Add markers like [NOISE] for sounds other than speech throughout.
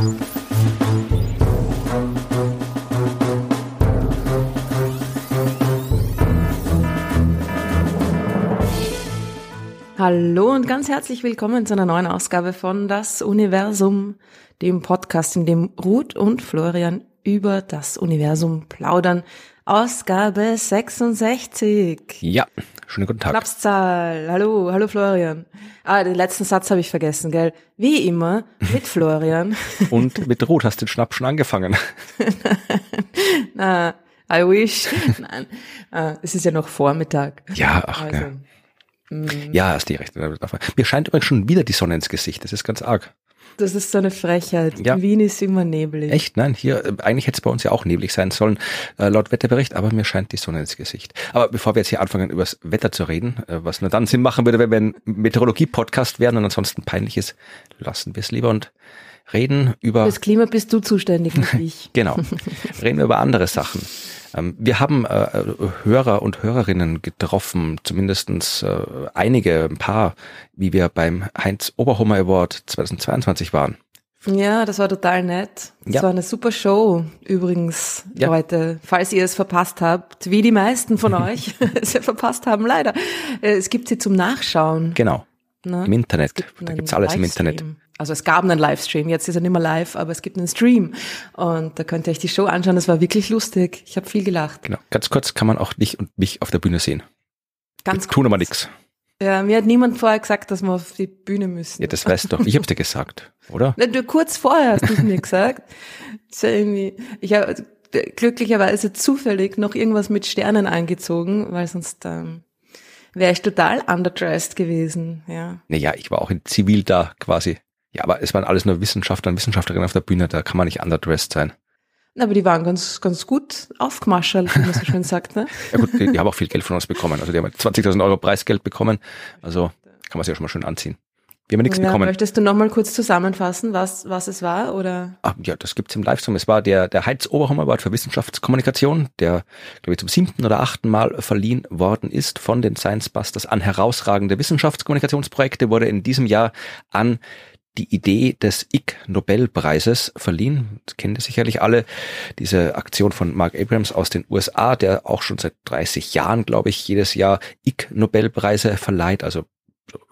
Hallo und ganz herzlich willkommen zu einer neuen Ausgabe von Das Universum, dem Podcast, in dem Ruth und Florian über das Universum plaudern. Ausgabe 66. Ja, schönen guten Tag. Schnapszahl. Hallo, hallo Florian. Ah, den letzten Satz habe ich vergessen, gell? Wie immer mit [LAUGHS] Florian. Und [LAUGHS] mit Ruth hast du den Schnaps schon angefangen. [LAUGHS] Na, I wish. Nein, ah, es ist ja noch Vormittag. Ja, ach, also, ja. Mm. Ja, hast die recht. Mir scheint übrigens schon wieder die Sonne ins Gesicht. Das ist ganz arg. Das ist so eine Frechheit. Ja. In Wien ist immer neblig. Echt? Nein, hier, äh, eigentlich hätte es bei uns ja auch neblig sein sollen, äh, laut Wetterbericht, aber mir scheint die Sonne ins Gesicht. Aber bevor wir jetzt hier anfangen, über das Wetter zu reden, äh, was nur dann Sinn machen würde, wenn wir ein Meteorologie-Podcast wären und ansonsten peinliches, lassen wir es lieber und reden über... Das Klima bist du zuständig, nicht [LAUGHS] ich. genau. [LAUGHS] Reden wir über andere Sachen. Ähm, wir haben äh, Hörer und Hörerinnen getroffen, zumindestens äh, einige, ein paar, wie wir beim Heinz Oberhummer Award 2022 waren. Ja, das war total nett. Das ja. war eine super Show übrigens, ja. Leute. Falls ihr es verpasst habt, wie die meisten von [LAUGHS] euch es verpasst haben, leider. Äh, es gibt sie zum Nachschauen. Genau. Na? Im Internet. Gibt da gibt's alles im Internet. Also es gab einen Livestream, jetzt ist er nicht mehr live, aber es gibt einen Stream. Und da könnt ihr euch die Show anschauen, das war wirklich lustig. Ich habe viel gelacht. Genau. Ganz kurz kann man auch dich und mich auf der Bühne sehen. Ganz Wir tun aber nichts. Ja, mir hat niemand vorher gesagt, dass wir auf die Bühne müssen. Ja, das weißt du doch. Ich hab's dir gesagt, oder? Na, du, kurz vorher hast du es mir gesagt. Das irgendwie, ich habe glücklicherweise zufällig noch irgendwas mit Sternen angezogen, weil sonst ähm, wäre ich total underdressed gewesen. Ja. Naja, ich war auch in Zivil da quasi. Ja, aber es waren alles nur Wissenschaftler und Wissenschaftlerinnen auf der Bühne, da kann man nicht underdressed sein. Na, aber die waren ganz, ganz gut aufgemaschelt, wie man so schön sagt, ne? ja gut, die, die haben auch viel Geld von uns bekommen. Also die haben 20.000 Euro Preisgeld bekommen. Also kann man sich ja schon mal schön anziehen. Wir haben nichts ja, bekommen. Möchtest du nochmal kurz zusammenfassen, was, was es war, oder? Ah, ja, das gibt's im Livestream. Es war der, der Heiz Oberhammer Award für Wissenschaftskommunikation, der, glaube ich, zum siebten oder achten Mal verliehen worden ist von den Science Busters an herausragende Wissenschaftskommunikationsprojekte, wurde in diesem Jahr an die Idee des Ig Nobelpreises verliehen. Das kennen Sie sicherlich alle. Diese Aktion von Mark Abrams aus den USA, der auch schon seit 30 Jahren, glaube ich, jedes Jahr Ig Nobelpreise verleiht, also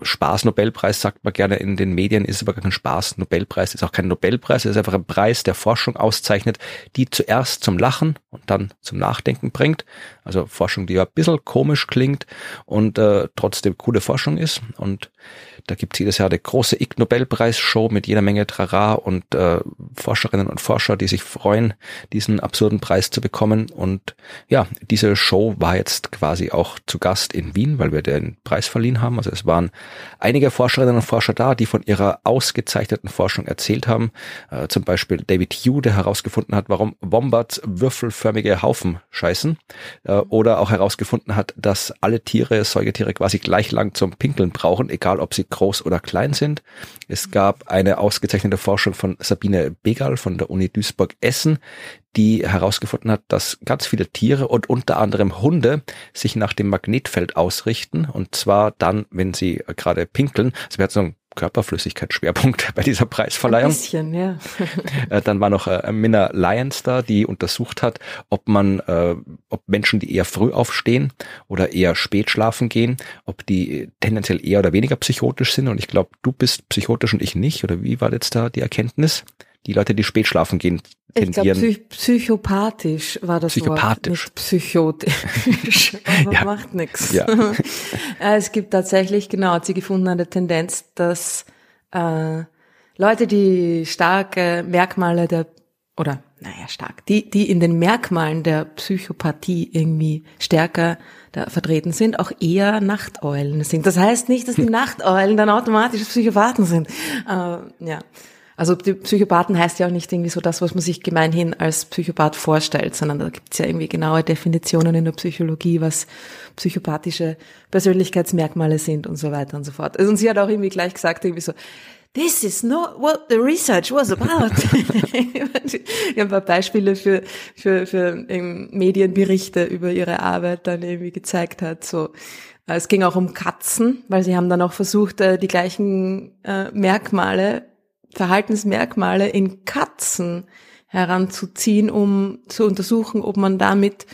Spaß-Nobelpreis sagt man gerne in den Medien, ist aber kein Spaß-Nobelpreis, ist auch kein Nobelpreis, ist einfach ein Preis, der Forschung auszeichnet, die zuerst zum Lachen und dann zum Nachdenken bringt. Also Forschung, die ja ein bisschen komisch klingt und äh, trotzdem coole Forschung ist. Und da gibt's jedes Jahr die große Ig Nobelpreis-Show mit jeder Menge Trara und äh, Forscherinnen und Forscher, die sich freuen, diesen absurden Preis zu bekommen. Und ja, diese Show war jetzt quasi auch zu Gast in Wien, weil wir den Preis verliehen haben. Also es waren einige Forscherinnen und Forscher da, die von ihrer ausgezeichneten Forschung erzählt haben. Äh, zum Beispiel David Hugh, der herausgefunden hat, warum Wombats würfelförmige Haufen scheißen. Äh, oder auch herausgefunden hat, dass alle Tiere, Säugetiere quasi gleich lang zum Pinkeln brauchen, egal ob sie groß oder klein sind. Es gab eine ausgezeichnete Forschung von Sabine Begal von der Uni Duisburg-Essen, die herausgefunden hat, dass ganz viele Tiere und unter anderem Hunde sich nach dem Magnetfeld ausrichten und zwar dann, wenn sie gerade pinkeln. Also wir hatten so einen Körperflüssigkeitsschwerpunkt [LAUGHS] bei dieser Preisverleihung. Ein bisschen, ja. [LAUGHS] Äh, dann war noch äh, Minna Lyons da, die untersucht hat, ob man, äh, ob Menschen, die eher früh aufstehen oder eher spät schlafen gehen, ob die tendenziell eher oder weniger psychotisch sind. Und ich glaube, du bist psychotisch und ich nicht. Oder wie war jetzt da die Erkenntnis? Die Leute, die spät schlafen gehen, tendieren. Ich glaube, psychopathisch war das psychopathisch. Wort, psychotisch. [LAUGHS] Aber ja. macht nichts. Ja. [LAUGHS] es gibt tatsächlich, genau, hat sie gefunden, eine Tendenz, dass äh, Leute, die starke Merkmale der, oder naja, stark, die, die in den Merkmalen der Psychopathie irgendwie stärker da vertreten sind, auch eher Nachteulen sind. Das heißt nicht, dass die [LAUGHS] Nachteulen dann automatisch Psychopathen sind. Äh, ja. Also die Psychopathen heißt ja auch nicht irgendwie so das, was man sich gemeinhin als Psychopath vorstellt, sondern da gibt es ja irgendwie genaue Definitionen in der Psychologie, was psychopathische Persönlichkeitsmerkmale sind und so weiter und so fort. Also, und sie hat auch irgendwie gleich gesagt, irgendwie so, This is not what the research was about. [LAUGHS] ich habe ein paar Beispiele für, für, für Medienberichte über ihre Arbeit dann irgendwie gezeigt hat. So, es ging auch um Katzen, weil sie haben dann auch versucht, äh, die gleichen äh, Merkmale Verhaltensmerkmale in Katzen heranzuziehen, um zu untersuchen, ob man damit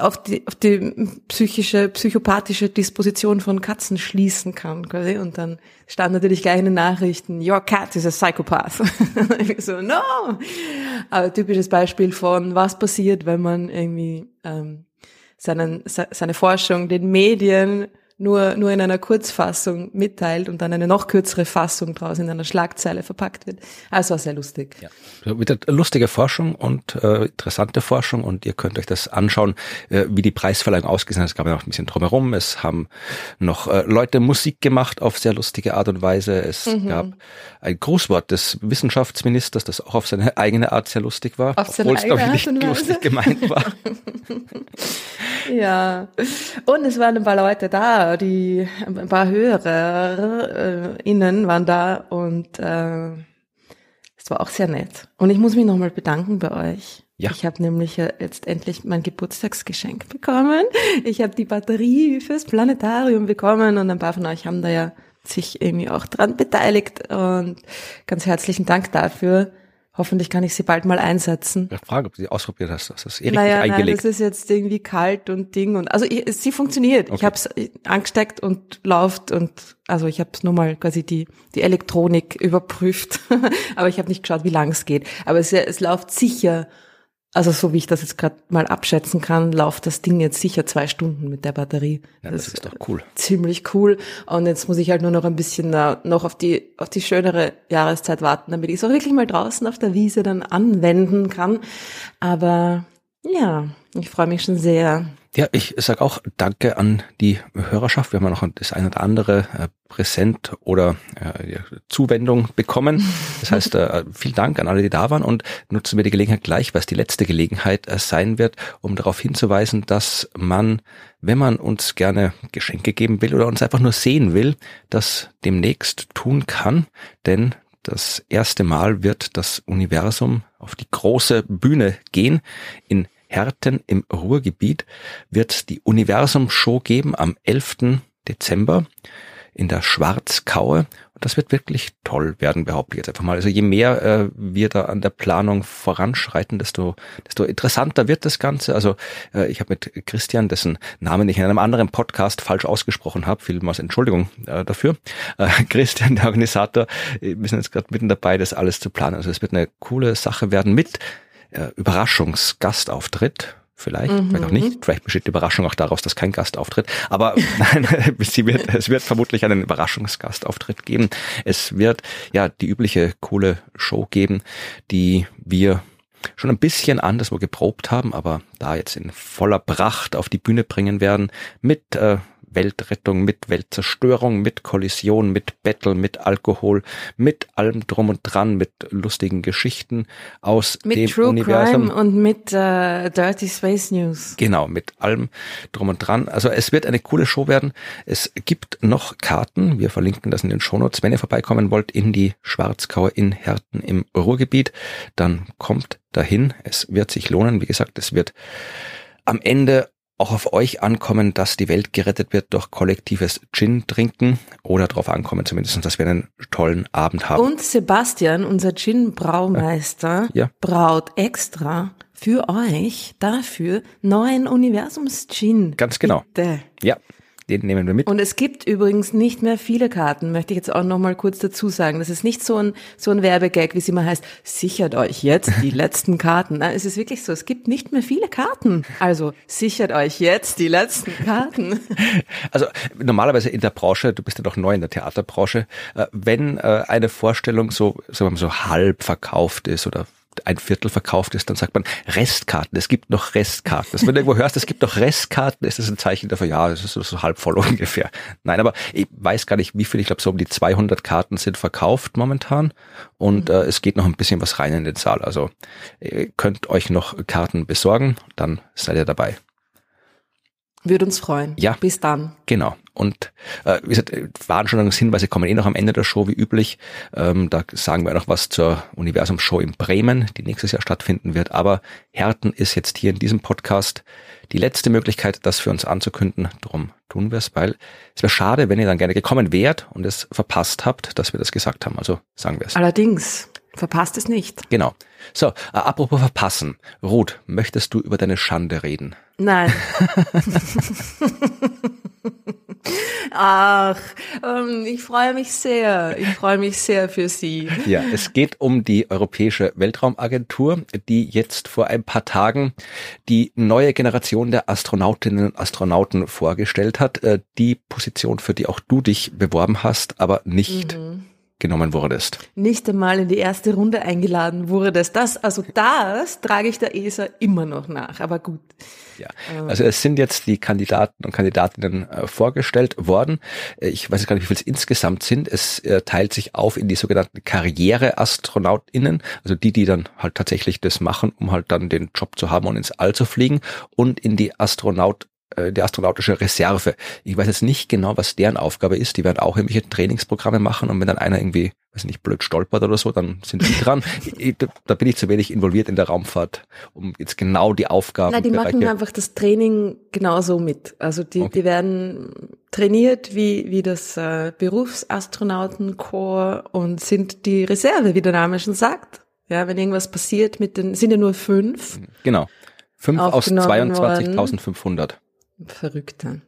auf die, auf die psychische, psychopathische Disposition von Katzen schließen kann, quasi. Und dann stand natürlich gleich in den Nachrichten, your cat is a psychopath. [LAUGHS] so, no! Aber typisches Beispiel von, was passiert, wenn man irgendwie ähm, seinen, seine Forschung den Medien nur, nur in einer Kurzfassung mitteilt und dann eine noch kürzere Fassung draus in einer Schlagzeile verpackt wird. Also war sehr lustig. Ja. Wieder lustige Forschung und äh, interessante Forschung und ihr könnt euch das anschauen, äh, wie die Preisverleihung ausgesehen hat. Es gab ja noch ein bisschen drumherum. Es haben noch äh, Leute Musik gemacht auf sehr lustige Art und Weise. Es mhm. gab ein Grußwort des Wissenschaftsministers, das auch auf seine eigene Art sehr lustig war, auf obwohl es, glaube ich, nicht lustig gemeint war. [LAUGHS] [LAUGHS] ja. Und es waren ein paar Leute da, die ein paar Hörer äh, innen waren da und äh, es war auch sehr nett. Und ich muss mich nochmal bedanken bei euch. Ja. Ich habe nämlich jetzt endlich mein Geburtstagsgeschenk bekommen. Ich habe die Batterie fürs Planetarium bekommen und ein paar von euch haben da ja sich irgendwie auch dran beteiligt und ganz herzlichen Dank dafür. Hoffentlich kann ich sie bald mal einsetzen. Ich frage, ob du sie ausprobiert hast. Das ist eh naja, eingelegt. Nein, das ist jetzt irgendwie kalt und Ding und also ich, sie funktioniert. Okay. Ich habe es angesteckt und läuft und also ich habe nur mal quasi die die Elektronik überprüft, [LAUGHS] aber ich habe nicht geschaut, wie lang es geht. Aber es, es läuft sicher also so wie ich das jetzt gerade mal abschätzen kann, läuft das Ding jetzt sicher zwei Stunden mit der Batterie. Ja, das, das ist doch cool. Ziemlich cool. Und jetzt muss ich halt nur noch ein bisschen noch auf die auf die schönere Jahreszeit warten, damit ich es auch wirklich mal draußen auf der Wiese dann anwenden kann. Aber ja, ich freue mich schon sehr. Ja, ich sage auch Danke an die Hörerschaft. Wir haben ja noch das eine oder andere äh, Präsent oder äh, Zuwendung bekommen. Das [LAUGHS] heißt, äh, vielen Dank an alle, die da waren und nutzen wir die Gelegenheit gleich, was die letzte Gelegenheit äh, sein wird, um darauf hinzuweisen, dass man, wenn man uns gerne Geschenke geben will oder uns einfach nur sehen will, das demnächst tun kann. Denn das erste Mal wird das Universum auf die große Bühne gehen in Herten im Ruhrgebiet wird die Universum-Show geben am 11. Dezember in der Schwarzkaue. Und das wird wirklich toll werden, behaupte ich jetzt einfach mal. Also je mehr äh, wir da an der Planung voranschreiten, desto, desto interessanter wird das Ganze. Also äh, ich habe mit Christian, dessen Namen ich in einem anderen Podcast falsch ausgesprochen habe, vielmals Entschuldigung äh, dafür. Äh, [LAUGHS] Christian, der Organisator, wir sind jetzt gerade mitten dabei, das alles zu planen. Also es wird eine coole Sache werden mit äh, Überraschungsgastauftritt. Vielleicht, mhm. vielleicht auch nicht. Vielleicht besteht die Überraschung auch daraus, dass kein Gast auftritt. Aber [LAUGHS] nein, sie wird, es wird vermutlich einen Überraschungsgastauftritt geben. Es wird ja die übliche coole Show geben, die wir schon ein bisschen anderswo geprobt haben, aber da jetzt in voller Pracht auf die Bühne bringen werden mit äh, Weltrettung, mit Weltzerstörung, mit Kollision, mit Battle, mit Alkohol, mit allem drum und dran, mit lustigen Geschichten aus mit dem True Universum. Crime und mit äh, Dirty Space News. Genau, mit allem drum und dran. Also es wird eine coole Show werden. Es gibt noch Karten. Wir verlinken das in den Shownotes. Wenn ihr vorbeikommen wollt in die Schwarzkaue in Herten im Ruhrgebiet, dann kommt dahin. Es wird sich lohnen. Wie gesagt, es wird am Ende auch auf euch ankommen, dass die Welt gerettet wird durch kollektives Gin trinken oder darauf ankommen zumindest, dass wir einen tollen Abend haben. Und Sebastian, unser Gin-Braumeister, ja. braut extra für euch dafür neuen Universums-Gin. Ganz genau. Bitte. Ja, den nehmen wir mit. Und es gibt übrigens nicht mehr viele Karten, möchte ich jetzt auch noch mal kurz dazu sagen. Das ist nicht so ein, so ein Werbegag, wie es immer heißt, sichert euch jetzt die [LAUGHS] letzten Karten. Nein, es ist wirklich so, es gibt nicht mehr viele Karten. Also sichert euch jetzt die letzten Karten. [LAUGHS] Also normalerweise in der Branche, du bist ja doch neu in der Theaterbranche, äh, wenn äh, eine Vorstellung so, sagen wir mal so halb verkauft ist oder ein Viertel verkauft ist, dann sagt man Restkarten. Es gibt noch Restkarten. Wenn du irgendwo hörst, es gibt noch Restkarten, ist das ein Zeichen dafür, ja, es ist so halb voll [LAUGHS] ungefähr. Nein, aber ich weiß gar nicht, wie viel. Ich glaube, so um die 200 Karten sind verkauft momentan und äh, es geht noch ein bisschen was rein in den Saal. Also ihr könnt euch noch Karten besorgen, dann seid ihr dabei. Würde uns freuen. Ja. Bis dann. Genau. Und äh, wie gesagt, Veranstaltungshinweise kommen eh noch am Ende der Show wie üblich. Ähm, da sagen wir noch was zur Universum-Show in Bremen, die nächstes Jahr stattfinden wird. Aber Härten ist jetzt hier in diesem Podcast die letzte Möglichkeit, das für uns anzukünden. Darum tun wir es, weil es wäre schade, wenn ihr dann gerne gekommen wärt und es verpasst habt, dass wir das gesagt haben. Also sagen wir es. Allerdings. Verpasst es nicht. Genau. So, äh, apropos verpassen. Ruth, möchtest du über deine Schande reden? Nein. [LAUGHS] Ach, ähm, ich freue mich sehr. Ich freue mich sehr für Sie. Ja, es geht um die Europäische Weltraumagentur, die jetzt vor ein paar Tagen die neue Generation der Astronautinnen und Astronauten vorgestellt hat. Äh, die Position, für die auch du dich beworben hast, aber nicht mhm genommen wurdest. Nicht einmal in die erste Runde eingeladen wurdest. Das, also das trage ich der ESA immer noch nach, aber gut. Ja, also es sind jetzt die Kandidaten und Kandidatinnen äh, vorgestellt worden. Äh, ich weiß gar nicht, wie viel es insgesamt sind. Es äh, teilt sich auf in die sogenannten Karriereastronautinnen, also die, die dann halt tatsächlich das machen, um halt dann den Job zu haben und ins All zu fliegen, und in die Astronaut äh, die astronautische Reserve. Ich weiß jetzt nicht genau, was deren Aufgabe ist. Die werden auch irgendwelche Trainingsprogramme machen und wenn dann einer irgendwie, weiß nicht, blöd stolpert oder so, dann sind die dran. [LAUGHS] da bin ich zu wenig involviert in der Raumfahrt, um jetzt genau die Aufgaben. Nein, die machen einfach das Training genauso mit. Also die, okay. die werden trainiert wie, wie das äh, Berufsastronautenkorps und sind die Reserve, wie der Name schon sagt. Ja, wenn irgendwas passiert mit den, sind ja nur fünf. Genau. Fünf aus 22.500. Verrückte.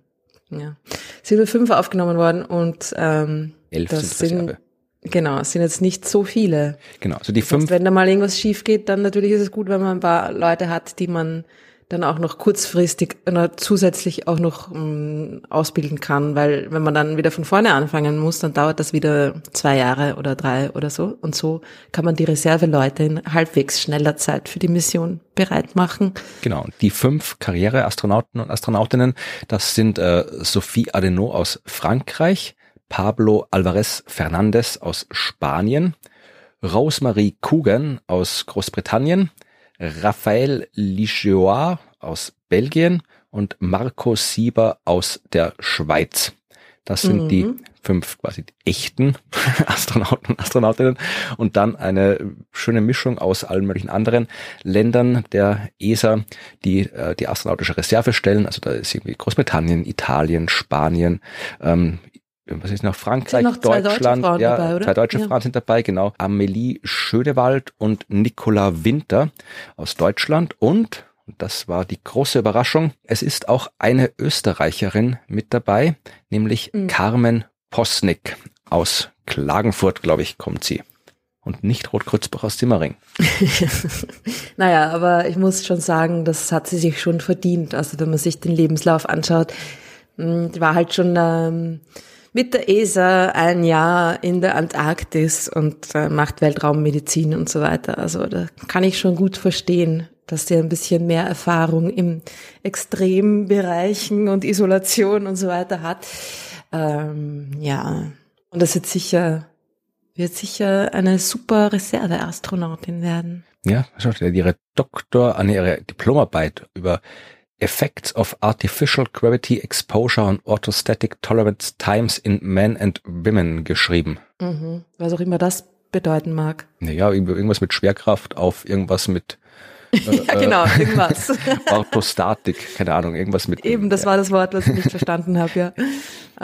Ja. Sind nur fünf aufgenommen worden und ähm, elf das sind, sind Genau, es sind jetzt nicht so viele. Genau, also die fünf. Heißt, wenn da mal irgendwas schief geht, dann natürlich ist es gut, wenn man ein paar Leute hat, die man dann auch noch kurzfristig zusätzlich auch noch ähm, ausbilden kann, weil wenn man dann wieder von vorne anfangen muss, dann dauert das wieder zwei Jahre oder drei oder so. Und so kann man die Reserveleute in halbwegs schneller Zeit für die Mission bereit machen. Genau, die fünf Karriereastronauten und Astronautinnen, das sind äh, Sophie Adenau aus Frankreich, Pablo Alvarez Fernandez aus Spanien, Rosemarie Coogan aus Großbritannien, Raphael Ligeois aus Belgien und Marco Sieber aus der Schweiz. Das sind mhm. die fünf quasi echten [LAUGHS] Astronauten und Astronautinnen und dann eine schöne Mischung aus allen möglichen anderen Ländern der ESA, die äh, die astronautische Reserve stellen. Also da ist irgendwie Großbritannien, Italien, Spanien, ähm, was ist noch, Frankreich, noch Deutschland, deutsche ja, dabei, zwei deutsche ja. Frauen sind dabei, genau. Amelie Schönewald und Nicola Winter aus Deutschland und, das war die große Überraschung, es ist auch eine Österreicherin mit dabei, nämlich mhm. Carmen Posnick aus Klagenfurt, glaube ich, kommt sie. Und nicht Rotkreuzbach aus Zimmering. [LAUGHS] naja, aber ich muss schon sagen, das hat sie sich schon verdient. Also wenn man sich den Lebenslauf anschaut, hm, war halt schon ähm, mit der ESA ein Jahr in der Antarktis und äh, macht Weltraummedizin und so weiter. Also da kann ich schon gut verstehen, dass der ein bisschen mehr Erfahrung im Extrembereichen und Isolation und so weiter hat. Ähm, ja, und das wird sicher, wird sicher eine super Reserveastronautin werden. Ja, schaut, ihre Doktor, an ihre Diplomarbeit über Effects of Artificial Gravity Exposure on Orthostatic Tolerance Times in Men and Women geschrieben. Mhm. Was auch immer das bedeuten mag. Naja, irgendwas mit Schwerkraft auf irgendwas mit ja, genau, äh, irgendwas. [LAUGHS] Orthostatik, keine Ahnung, irgendwas mit. Eben, das war das Wort, was ich nicht [LAUGHS] verstanden habe, ja.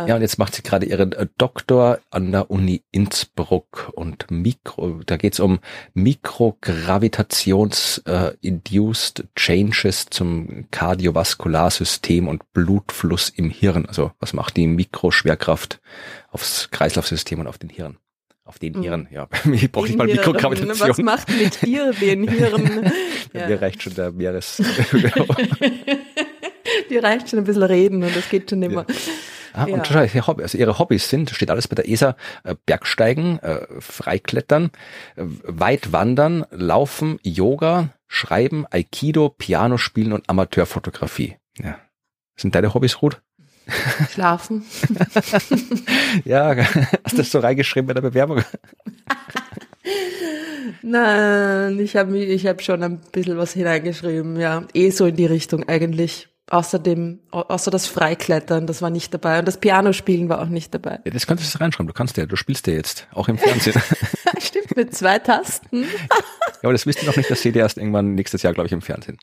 Ja, und jetzt macht sie gerade ihren äh, Doktor an der Uni Innsbruck und Mikro, da geht's um Mikrogravitations-induced äh, Changes zum Kardiovaskular-System und Blutfluss im Hirn. Also was macht die Mikroschwerkraft aufs Kreislaufsystem und auf den Hirn? Auf den mhm. Hirn, ja. [LAUGHS] Ich brauche nicht mal Mikrogravitation. Was macht mit dir den Hirn? [LAUGHS] ja. Mir reicht schon der Meeres. [LAUGHS] Dir reicht schon ein bisschen reden und das geht schon immer. Ja. Ah, ja. Und also ihre Hobbys sind, steht alles bei der ESA, äh, Bergsteigen, äh, Freiklettern, äh, weit wandern, Laufen, Yoga, Schreiben, Aikido, Piano spielen und Amateurfotografie. Ja. Sind deine Hobbys, Ruth? Schlafen. [LAUGHS] ja, hast du das so reingeschrieben bei der Bewerbung? Nein, ich habe ich hab schon ein bisschen was hineingeschrieben, ja. Eh so in die Richtung eigentlich. Außerdem, außer das Freiklettern, das war nicht dabei. Und das Pianospielen war auch nicht dabei. Ja, das kannst du reinschreiben. Du kannst ja, du spielst ja jetzt, auch im Fernsehen. [LAUGHS] Stimmt, mit zwei Tasten. [LAUGHS] ja, aber das wisst ihr noch nicht, das seht ihr erst irgendwann nächstes Jahr, glaube ich, im Fernsehen.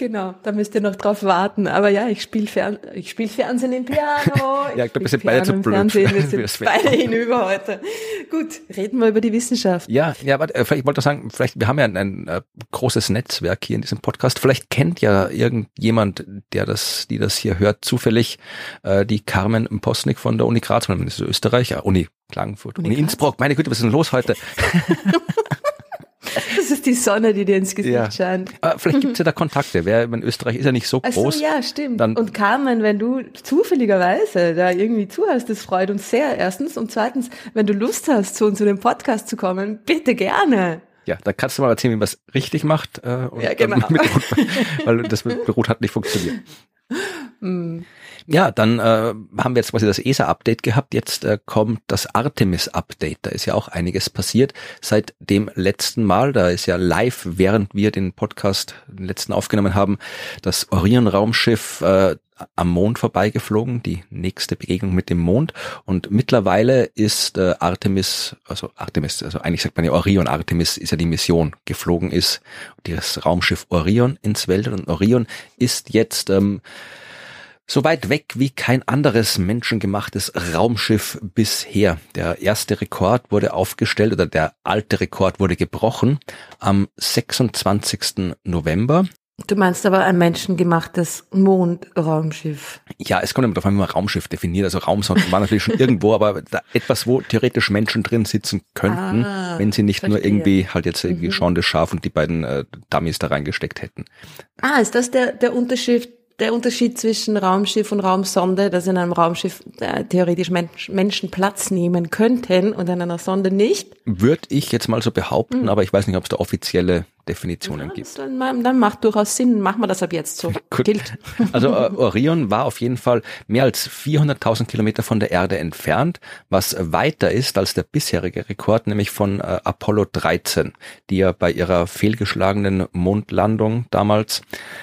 Genau, da müsst ihr noch drauf warten. Aber ja, ich spiele Fern ich spiel Fernsehen im Piano. [LAUGHS] ja, ich glaube, wir sind beide zu blöd. Fernsehen. [LAUGHS] Wir sind beide hinüber heute. Gut, reden wir über die Wissenschaft. Ja, ja, äh, vielleicht, ich wollte sagen, vielleicht, wir haben ja ein, ein, ein, großes Netzwerk hier in diesem Podcast. Vielleicht kennt ja irgendjemand, der das, die das hier hört, zufällig äh, die Carmen Postnik von der Uni Graz, das ist Österreich, ja, Uni Klagenfurt, Uni, Uni Innsbruck. Meine Güte, was ist denn los heute? [LAUGHS] [LAUGHS] Das ist die Sonne, die dir ins Gesicht ja. scheint. Aber vielleicht gibt es ja da Kontakte. Wer in Österreich ist ja nicht so groß. Also, ja, stimmt. Dann und Carmen, wenn du zufälligerweise da irgendwie zuhörst, das freut uns sehr. Erstens. Und zweitens, wenn du Lust hast, zu uns zu dem Podcast zu kommen, bitte gerne. Ja, da kannst du mal erzählen, wie man es richtig macht. Äh, ja, genau. Mit, [LAUGHS] weil das mit Rot hat nicht funktioniert. Mm. Ja, dann äh, haben wir jetzt quasi das ESA-Update gehabt. Jetzt äh, kommt das Artemis-Update. Da ist ja auch einiges passiert seit dem letzten Mal. Da ist ja live, während wir den Podcast den letzten aufgenommen haben, das Orion-Raumschiff äh, am Mond vorbeigeflogen, die nächste Begegnung mit dem Mond. Und mittlerweile ist äh, Artemis, also Artemis, also eigentlich sagt man ja Orion, Artemis ist ja die Mission, geflogen ist, das Raumschiff Orion ins Weltall. Und Orion ist jetzt ähm, so weit weg wie kein anderes menschengemachtes Raumschiff bisher. Der erste Rekord wurde aufgestellt oder der alte Rekord wurde gebrochen am 26. November. Du meinst aber ein menschengemachtes Mondraumschiff. Ja, es kommt immer darauf an, wie man Raumschiff definiert. Also Raumsonden waren natürlich schon irgendwo, aber etwas, wo theoretisch Menschen drin sitzen könnten, ah, wenn sie nicht verstehe. nur irgendwie halt jetzt irgendwie mhm. Sean de Schaf und die beiden äh, Dummies da reingesteckt hätten. Ah, ist das der, der Unterschied der Unterschied zwischen Raumschiff und Raumsonde, dass in einem Raumschiff äh, theoretisch Mensch, Menschen Platz nehmen könnten und in einer Sonde nicht? Würde ich jetzt mal so behaupten, hm. aber ich weiß nicht, ob es da offizielle Definitionen ja, gibt. Dann, dann macht durchaus Sinn, machen wir das ab jetzt so. [LAUGHS] Gilt. Also äh, Orion war auf jeden Fall mehr als 400.000 Kilometer von der Erde entfernt, was weiter ist als der bisherige Rekord, nämlich von äh, Apollo 13, die ja bei ihrer fehlgeschlagenen Mondlandung damals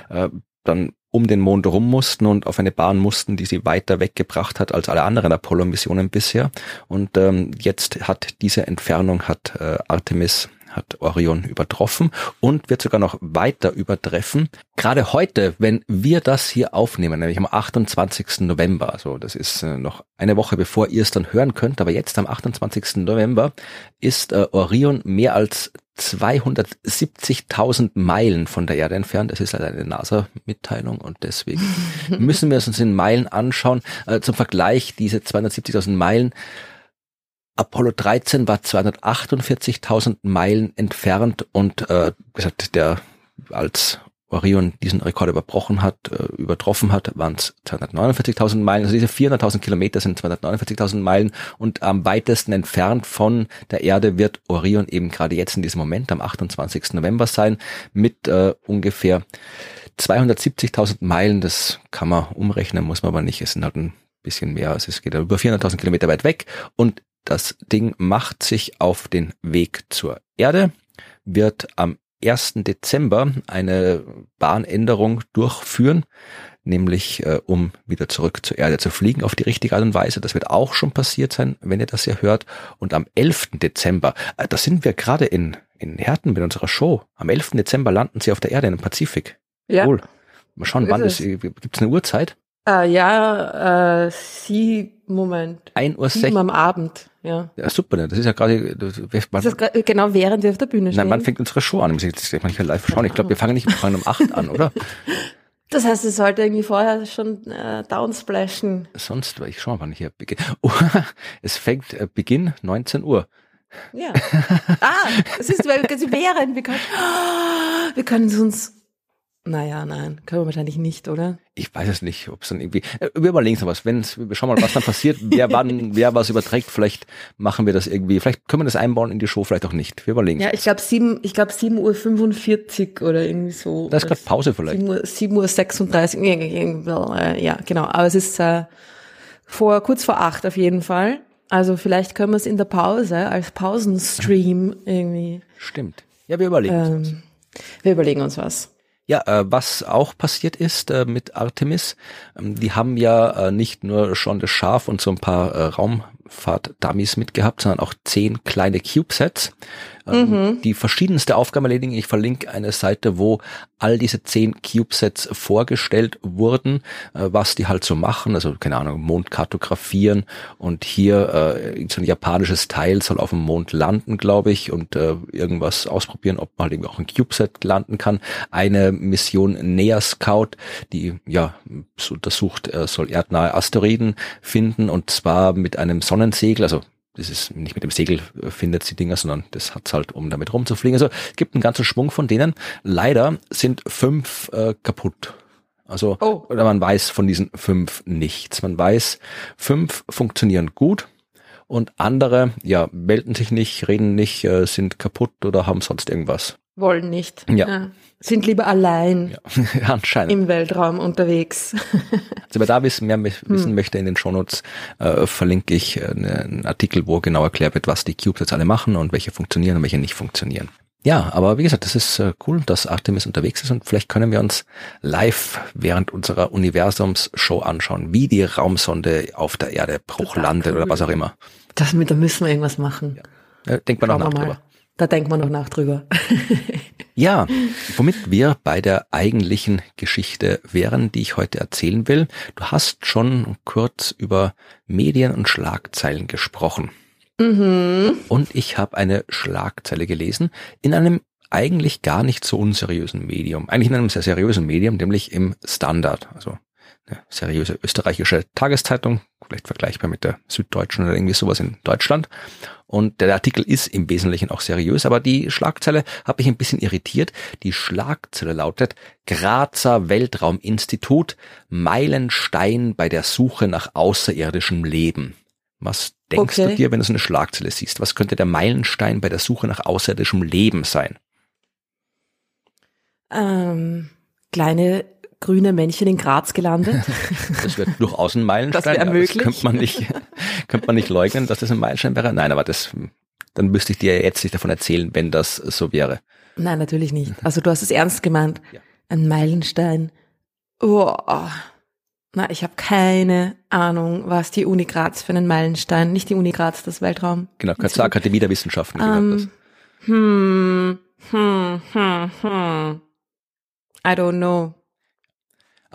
äh, dann um den Mond rum mussten und auf eine Bahn mussten, die sie weiter weggebracht hat als alle anderen Apollo-Missionen bisher. Und ähm, jetzt hat diese Entfernung hat äh, Artemis hat Orion übertroffen und wird sogar noch weiter übertreffen. Gerade heute, wenn wir das hier aufnehmen, nämlich am 28. November, also das ist äh, noch eine Woche bevor ihr es dann hören könnt, aber jetzt am 28. November ist äh, Orion mehr als 270.000 Meilen von der Erde entfernt. Das ist halt eine NASA-Mitteilung und deswegen [LAUGHS] müssen wir es uns in Meilen anschauen. Äh, zum Vergleich, diese 270.000 Meilen, Apollo 13 war 248.000 Meilen entfernt und äh, gesagt, der als Orion diesen Rekord überbrochen hat, äh, übertroffen hat, waren es 249.000 Meilen. Also diese 400.000 Kilometer sind 249.000 Meilen und am weitesten entfernt von der Erde wird Orion eben gerade jetzt in diesem Moment am 28. November sein mit äh, ungefähr 270.000 Meilen. Das kann man umrechnen, muss man aber nicht. Es sind halt ein bisschen mehr. Also es geht über 400.000 Kilometer weit weg und das Ding macht sich auf den Weg zur Erde, wird am 1. Dezember eine Bahnänderung durchführen, nämlich äh, um wieder zurück zur Erde zu fliegen auf die richtige Art und Weise. Das wird auch schon passiert sein, wenn ihr das hier hört. Und am 11. Dezember, äh, da sind wir gerade in, in Herten mit unserer Show. Am 11. Dezember landen sie auf der Erde im Pazifik. Ja. Cool. Mal schauen, wann ist, gibt es eine Uhrzeit? Äh, ja, äh, sie, Moment. 1 Uhr 6. am Abend, ja. Ja, super, das ist ja gerade, das, das ist genau während wir auf der Bühne stehen. Nein, wann fängt unsere Show an? Ich jetzt manchmal live schauen. Ich glaube, wir fangen nicht, wir fangen um 8 an, oder? [LAUGHS] Das heißt, es sollte irgendwie vorher schon äh, downsplashen. Sonst, weil ich schau mal, wann ich hier beginne. Oh, [LAUGHS] es fängt äh, Beginn 19 Uhr. Ja. Ah, es ist weil während wir können, [LAUGHS] wir können es uns naja, nein, können wir wahrscheinlich nicht, oder? Ich weiß es nicht, ob es dann irgendwie. Äh, wir überlegen es was. Wenn wir schauen mal, was dann passiert, wer [LAUGHS] wann, wer was überträgt. Vielleicht machen wir das irgendwie. Vielleicht können wir das einbauen in die Show, vielleicht auch nicht. Wir überlegen Ja, ich glaube sieben, ich glaube sieben Uhr 45 oder irgendwie so. Da ist gerade Pause vielleicht. Sieben Uhr, 7 Uhr 36, ja, genau. Aber es ist äh, vor kurz vor acht auf jeden Fall. Also vielleicht können wir es in der Pause als Pausenstream [LAUGHS] irgendwie. Stimmt. Ja, wir überlegen ähm, uns was. Wir überlegen uns was. Ja, äh, was auch passiert ist äh, mit Artemis, ähm, die haben ja äh, nicht nur schon das Schaf und so ein paar äh, Raumfahrt-Dummies mitgehabt, sondern auch zehn kleine CubeSets, ähm, mhm. die verschiedenste Aufgaben erledigen. Ich verlinke eine Seite, wo all diese zehn CubeSets vorgestellt wurden, äh, was die halt so machen. Also keine Ahnung, Mond kartografieren und hier äh, so ein japanisches Teil soll auf dem Mond landen, glaube ich, und äh, irgendwas ausprobieren, ob man halt eben auch ein CubeSet landen kann. Eine Mission Nea Scout, die ja untersucht, äh, soll erdnahe Asteroiden finden und zwar mit einem Sonnensegel, also das ist nicht mit dem Segel findet die Dinger, sondern das hat's halt, um damit rumzufliegen. Also es gibt einen ganzen Schwung von denen. Leider sind fünf äh, kaputt. Also oh. oder man weiß von diesen fünf nichts. Man weiß, fünf funktionieren gut und andere, ja, melden sich nicht, reden nicht, äh, sind kaputt oder haben sonst irgendwas. Wollen nicht. Ja. ja. Sind lieber allein ja. [LAUGHS] Anscheinend. im Weltraum unterwegs. also wer da wissen, mehr wissen hm. möchte in den Shownotes, äh, verlinke ich äh, einen Artikel, wo genau erklärt wird, was die Cubes jetzt alle machen und welche funktionieren und welche nicht funktionieren. Ja, aber wie gesagt, das ist äh, cool, dass Artemis unterwegs ist und vielleicht können wir uns live während unserer Universums-Show anschauen, wie die Raumsonde auf der Erde Bruch landet cool. oder was auch immer. Das, da müssen wir irgendwas machen. Ja. Äh, denkt man noch nach drüber. Da denkt man noch nach drüber. [LAUGHS] ja, womit wir bei der eigentlichen Geschichte wären, die ich heute erzählen will. Du hast schon kurz über Medien und Schlagzeilen gesprochen. Mhm. Und ich habe eine Schlagzeile gelesen in einem eigentlich gar nicht so unseriösen Medium. Eigentlich in einem sehr seriösen Medium, nämlich im Standard. Also eine seriöse österreichische Tageszeitung, vielleicht vergleichbar mit der Süddeutschen oder irgendwie sowas in Deutschland. Und der Artikel ist im Wesentlichen auch seriös, aber die Schlagzeile hat mich ein bisschen irritiert. Die Schlagzeile lautet Grazer Weltrauminstitut Meilenstein bei der Suche nach außerirdischem Leben. Was denkst okay. du dir, wenn du so eine Schlagzeile siehst? Was könnte der Meilenstein bei der Suche nach außerirdischem Leben sein? Ähm, kleine grüne Männchen in Graz gelandet. [LAUGHS] Das wäre durchaus ein Meilenstein. Das wäre möglich. Das könnte man nicht, [LAUGHS] könnte man nicht leugnen, dass das ein Meilenstein wäre. Nein, aber das, dann müsste ich dir jetzt nicht davon erzählen, wenn das so wäre. Nein, natürlich nicht. Also du hast es ernst gemeint. Ja. Ein Meilenstein. Oh. Na, ich habe keine Ahnung, was die Uni Graz für einen Meilenstein, nicht die Uni Graz, das Weltraum. Genau, Grazer Akademie der Wissenschaften. Um, hm, hm, hm, hm. I don't know.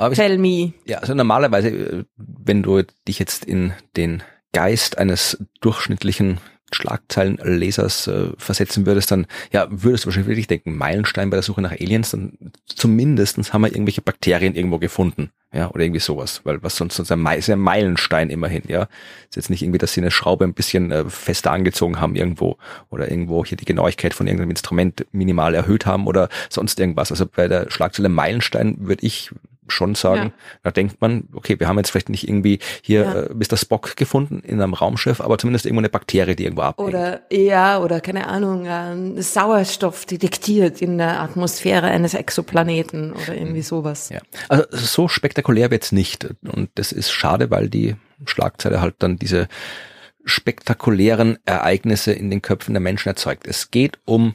Aber Tell me. Ja, also normalerweise, äh, wenn du dich jetzt in den Geist eines durchschnittlichen Schlagzeilenlesers äh, versetzen würdest, dann ja, würdest du wahrscheinlich wirklich denken, Meilenstein bei der Suche nach Aliens, dann zumindestens haben wir irgendwelche Bakterien irgendwo gefunden, ja, oder irgendwie sowas, weil was sonst sonst ein, Me ein Meilenstein immerhin, ja. Ist jetzt nicht irgendwie, dass sie eine Schraube ein bisschen äh, fester angezogen haben irgendwo oder irgendwo hier die Genauigkeit von irgendeinem Instrument minimal erhöht haben oder sonst irgendwas. Also bei der Schlagzeile Meilenstein würde ich schon sagen, ja. da denkt man, okay, wir haben jetzt vielleicht nicht irgendwie hier ja. äh, Mr. Spock gefunden in einem Raumschiff, aber zumindest irgendwo eine Bakterie, die irgendwo abhängt. Oder ja, oder keine Ahnung, äh, Sauerstoff detektiert in der Atmosphäre eines Exoplaneten oder irgendwie sowas. Ja. Also so spektakulär wird's nicht und das ist schade, weil die Schlagzeile halt dann diese spektakulären Ereignisse in den Köpfen der Menschen erzeugt. Es geht um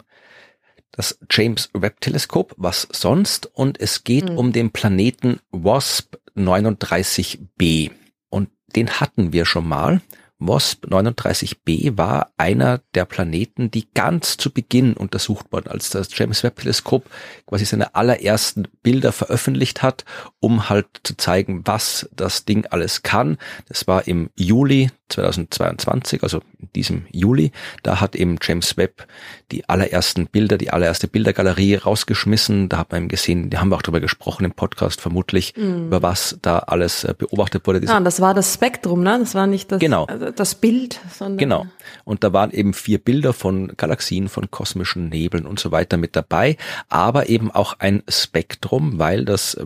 das James Webb Teleskop, was sonst, und es geht mhm. um den Planeten WASP 39b. Und den hatten wir schon mal. WASP 39b war einer der Planeten, die ganz zu Beginn untersucht wurden, als das James Webb Teleskop quasi seine allerersten Bilder veröffentlicht hat, um halt zu zeigen, was das Ding alles kann. Das war im Juli 2022, also in diesem Juli. Da hat eben James Webb die allerersten Bilder, die allererste Bildergalerie rausgeschmissen. Da hat man eben gesehen, die haben wir auch darüber gesprochen im Podcast vermutlich, mm. über was da alles äh, beobachtet wurde. Ah, das war das Spektrum, ne? Das war nicht das, genau. Also das Bild, sondern. Genau. Und da waren eben vier Bilder von Galaxien, von kosmischen Nebeln und so weiter mit dabei, aber eben auch ein Spektrum, weil das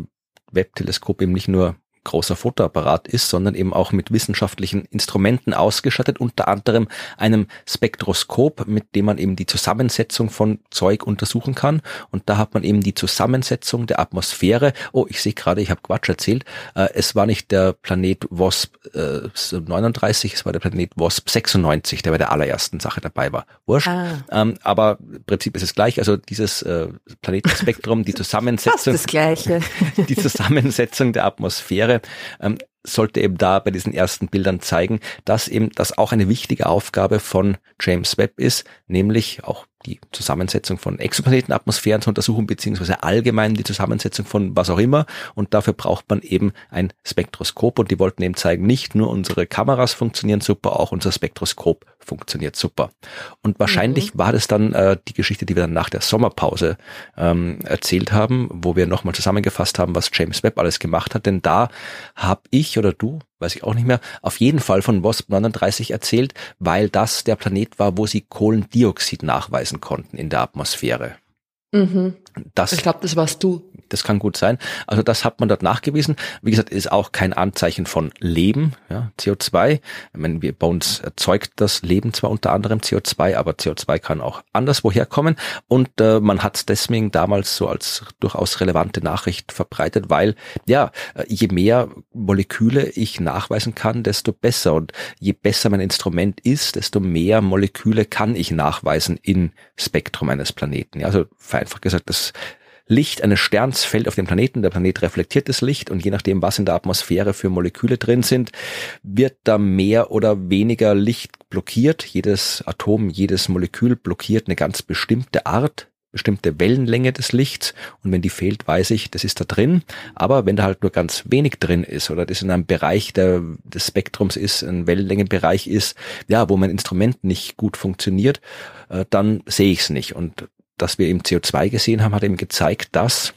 Webb-Teleskop eben nicht nur großer Fotoapparat ist, sondern eben auch mit wissenschaftlichen Instrumenten ausgestattet, unter anderem einem Spektroskop, mit dem man eben die Zusammensetzung von Zeug untersuchen kann. Und da hat man eben die Zusammensetzung der Atmosphäre. Oh, ich sehe gerade, ich habe Quatsch erzählt. Äh, es war nicht der Planet WASP äh, 39, es war der Planet WASP 96, der bei der allerersten Sache dabei war. Wurscht. Ah. Ähm, aber im Prinzip ist es gleich. Also dieses äh, Planetenspektrum, die Zusammensetzung. [LAUGHS] Fast das Gleiche. [LAUGHS] die Zusammensetzung der Atmosphäre ähm, sollte eben da bei diesen ersten Bildern zeigen, dass eben das auch eine wichtige Aufgabe von James Webb ist, nämlich auch die Zusammensetzung von Exoplanetenatmosphären zu untersuchen, beziehungsweise allgemein die Zusammensetzung von was auch immer. Und dafür braucht man eben ein Spektroskop. Und die wollten eben zeigen, nicht nur unsere Kameras funktionieren super, auch unser Spektroskop funktioniert super. Und wahrscheinlich mhm. war das dann äh, die Geschichte, die wir dann nach der Sommerpause ähm, erzählt haben, wo wir nochmal zusammengefasst haben, was James Webb alles gemacht hat. Denn da habe ich oder du, weiß ich auch nicht mehr, auf jeden Fall von WASP 39 erzählt, weil das der Planet war, wo sie Kohlendioxid nachweisen konnten in der Atmosphäre. Mhm. Das, ich glaube, das warst du. Das kann gut sein. Also das hat man dort nachgewiesen. Wie gesagt, ist auch kein Anzeichen von Leben. Ja, CO2, ich meine, wir, bei uns erzeugt das Leben zwar unter anderem CO2, aber CO2 kann auch anderswo herkommen. Und äh, man hat es deswegen damals so als durchaus relevante Nachricht verbreitet, weil ja, je mehr Moleküle ich nachweisen kann, desto besser. Und je besser mein Instrument ist, desto mehr Moleküle kann ich nachweisen im Spektrum eines Planeten. Ja, also vereinfacht gesagt, das Licht eines Sterns fällt auf den Planeten, der Planet reflektiert das Licht und je nachdem, was in der Atmosphäre für Moleküle drin sind, wird da mehr oder weniger Licht blockiert. Jedes Atom, jedes Molekül blockiert eine ganz bestimmte Art bestimmte Wellenlänge des Lichts und wenn die fehlt, weiß ich, das ist da drin. Aber wenn da halt nur ganz wenig drin ist oder das in einem Bereich der, des Spektrums ist, ein Wellenlängenbereich ist, ja, wo mein Instrument nicht gut funktioniert, äh, dann sehe ich es nicht. Und dass wir eben CO2 gesehen haben, hat eben gezeigt, dass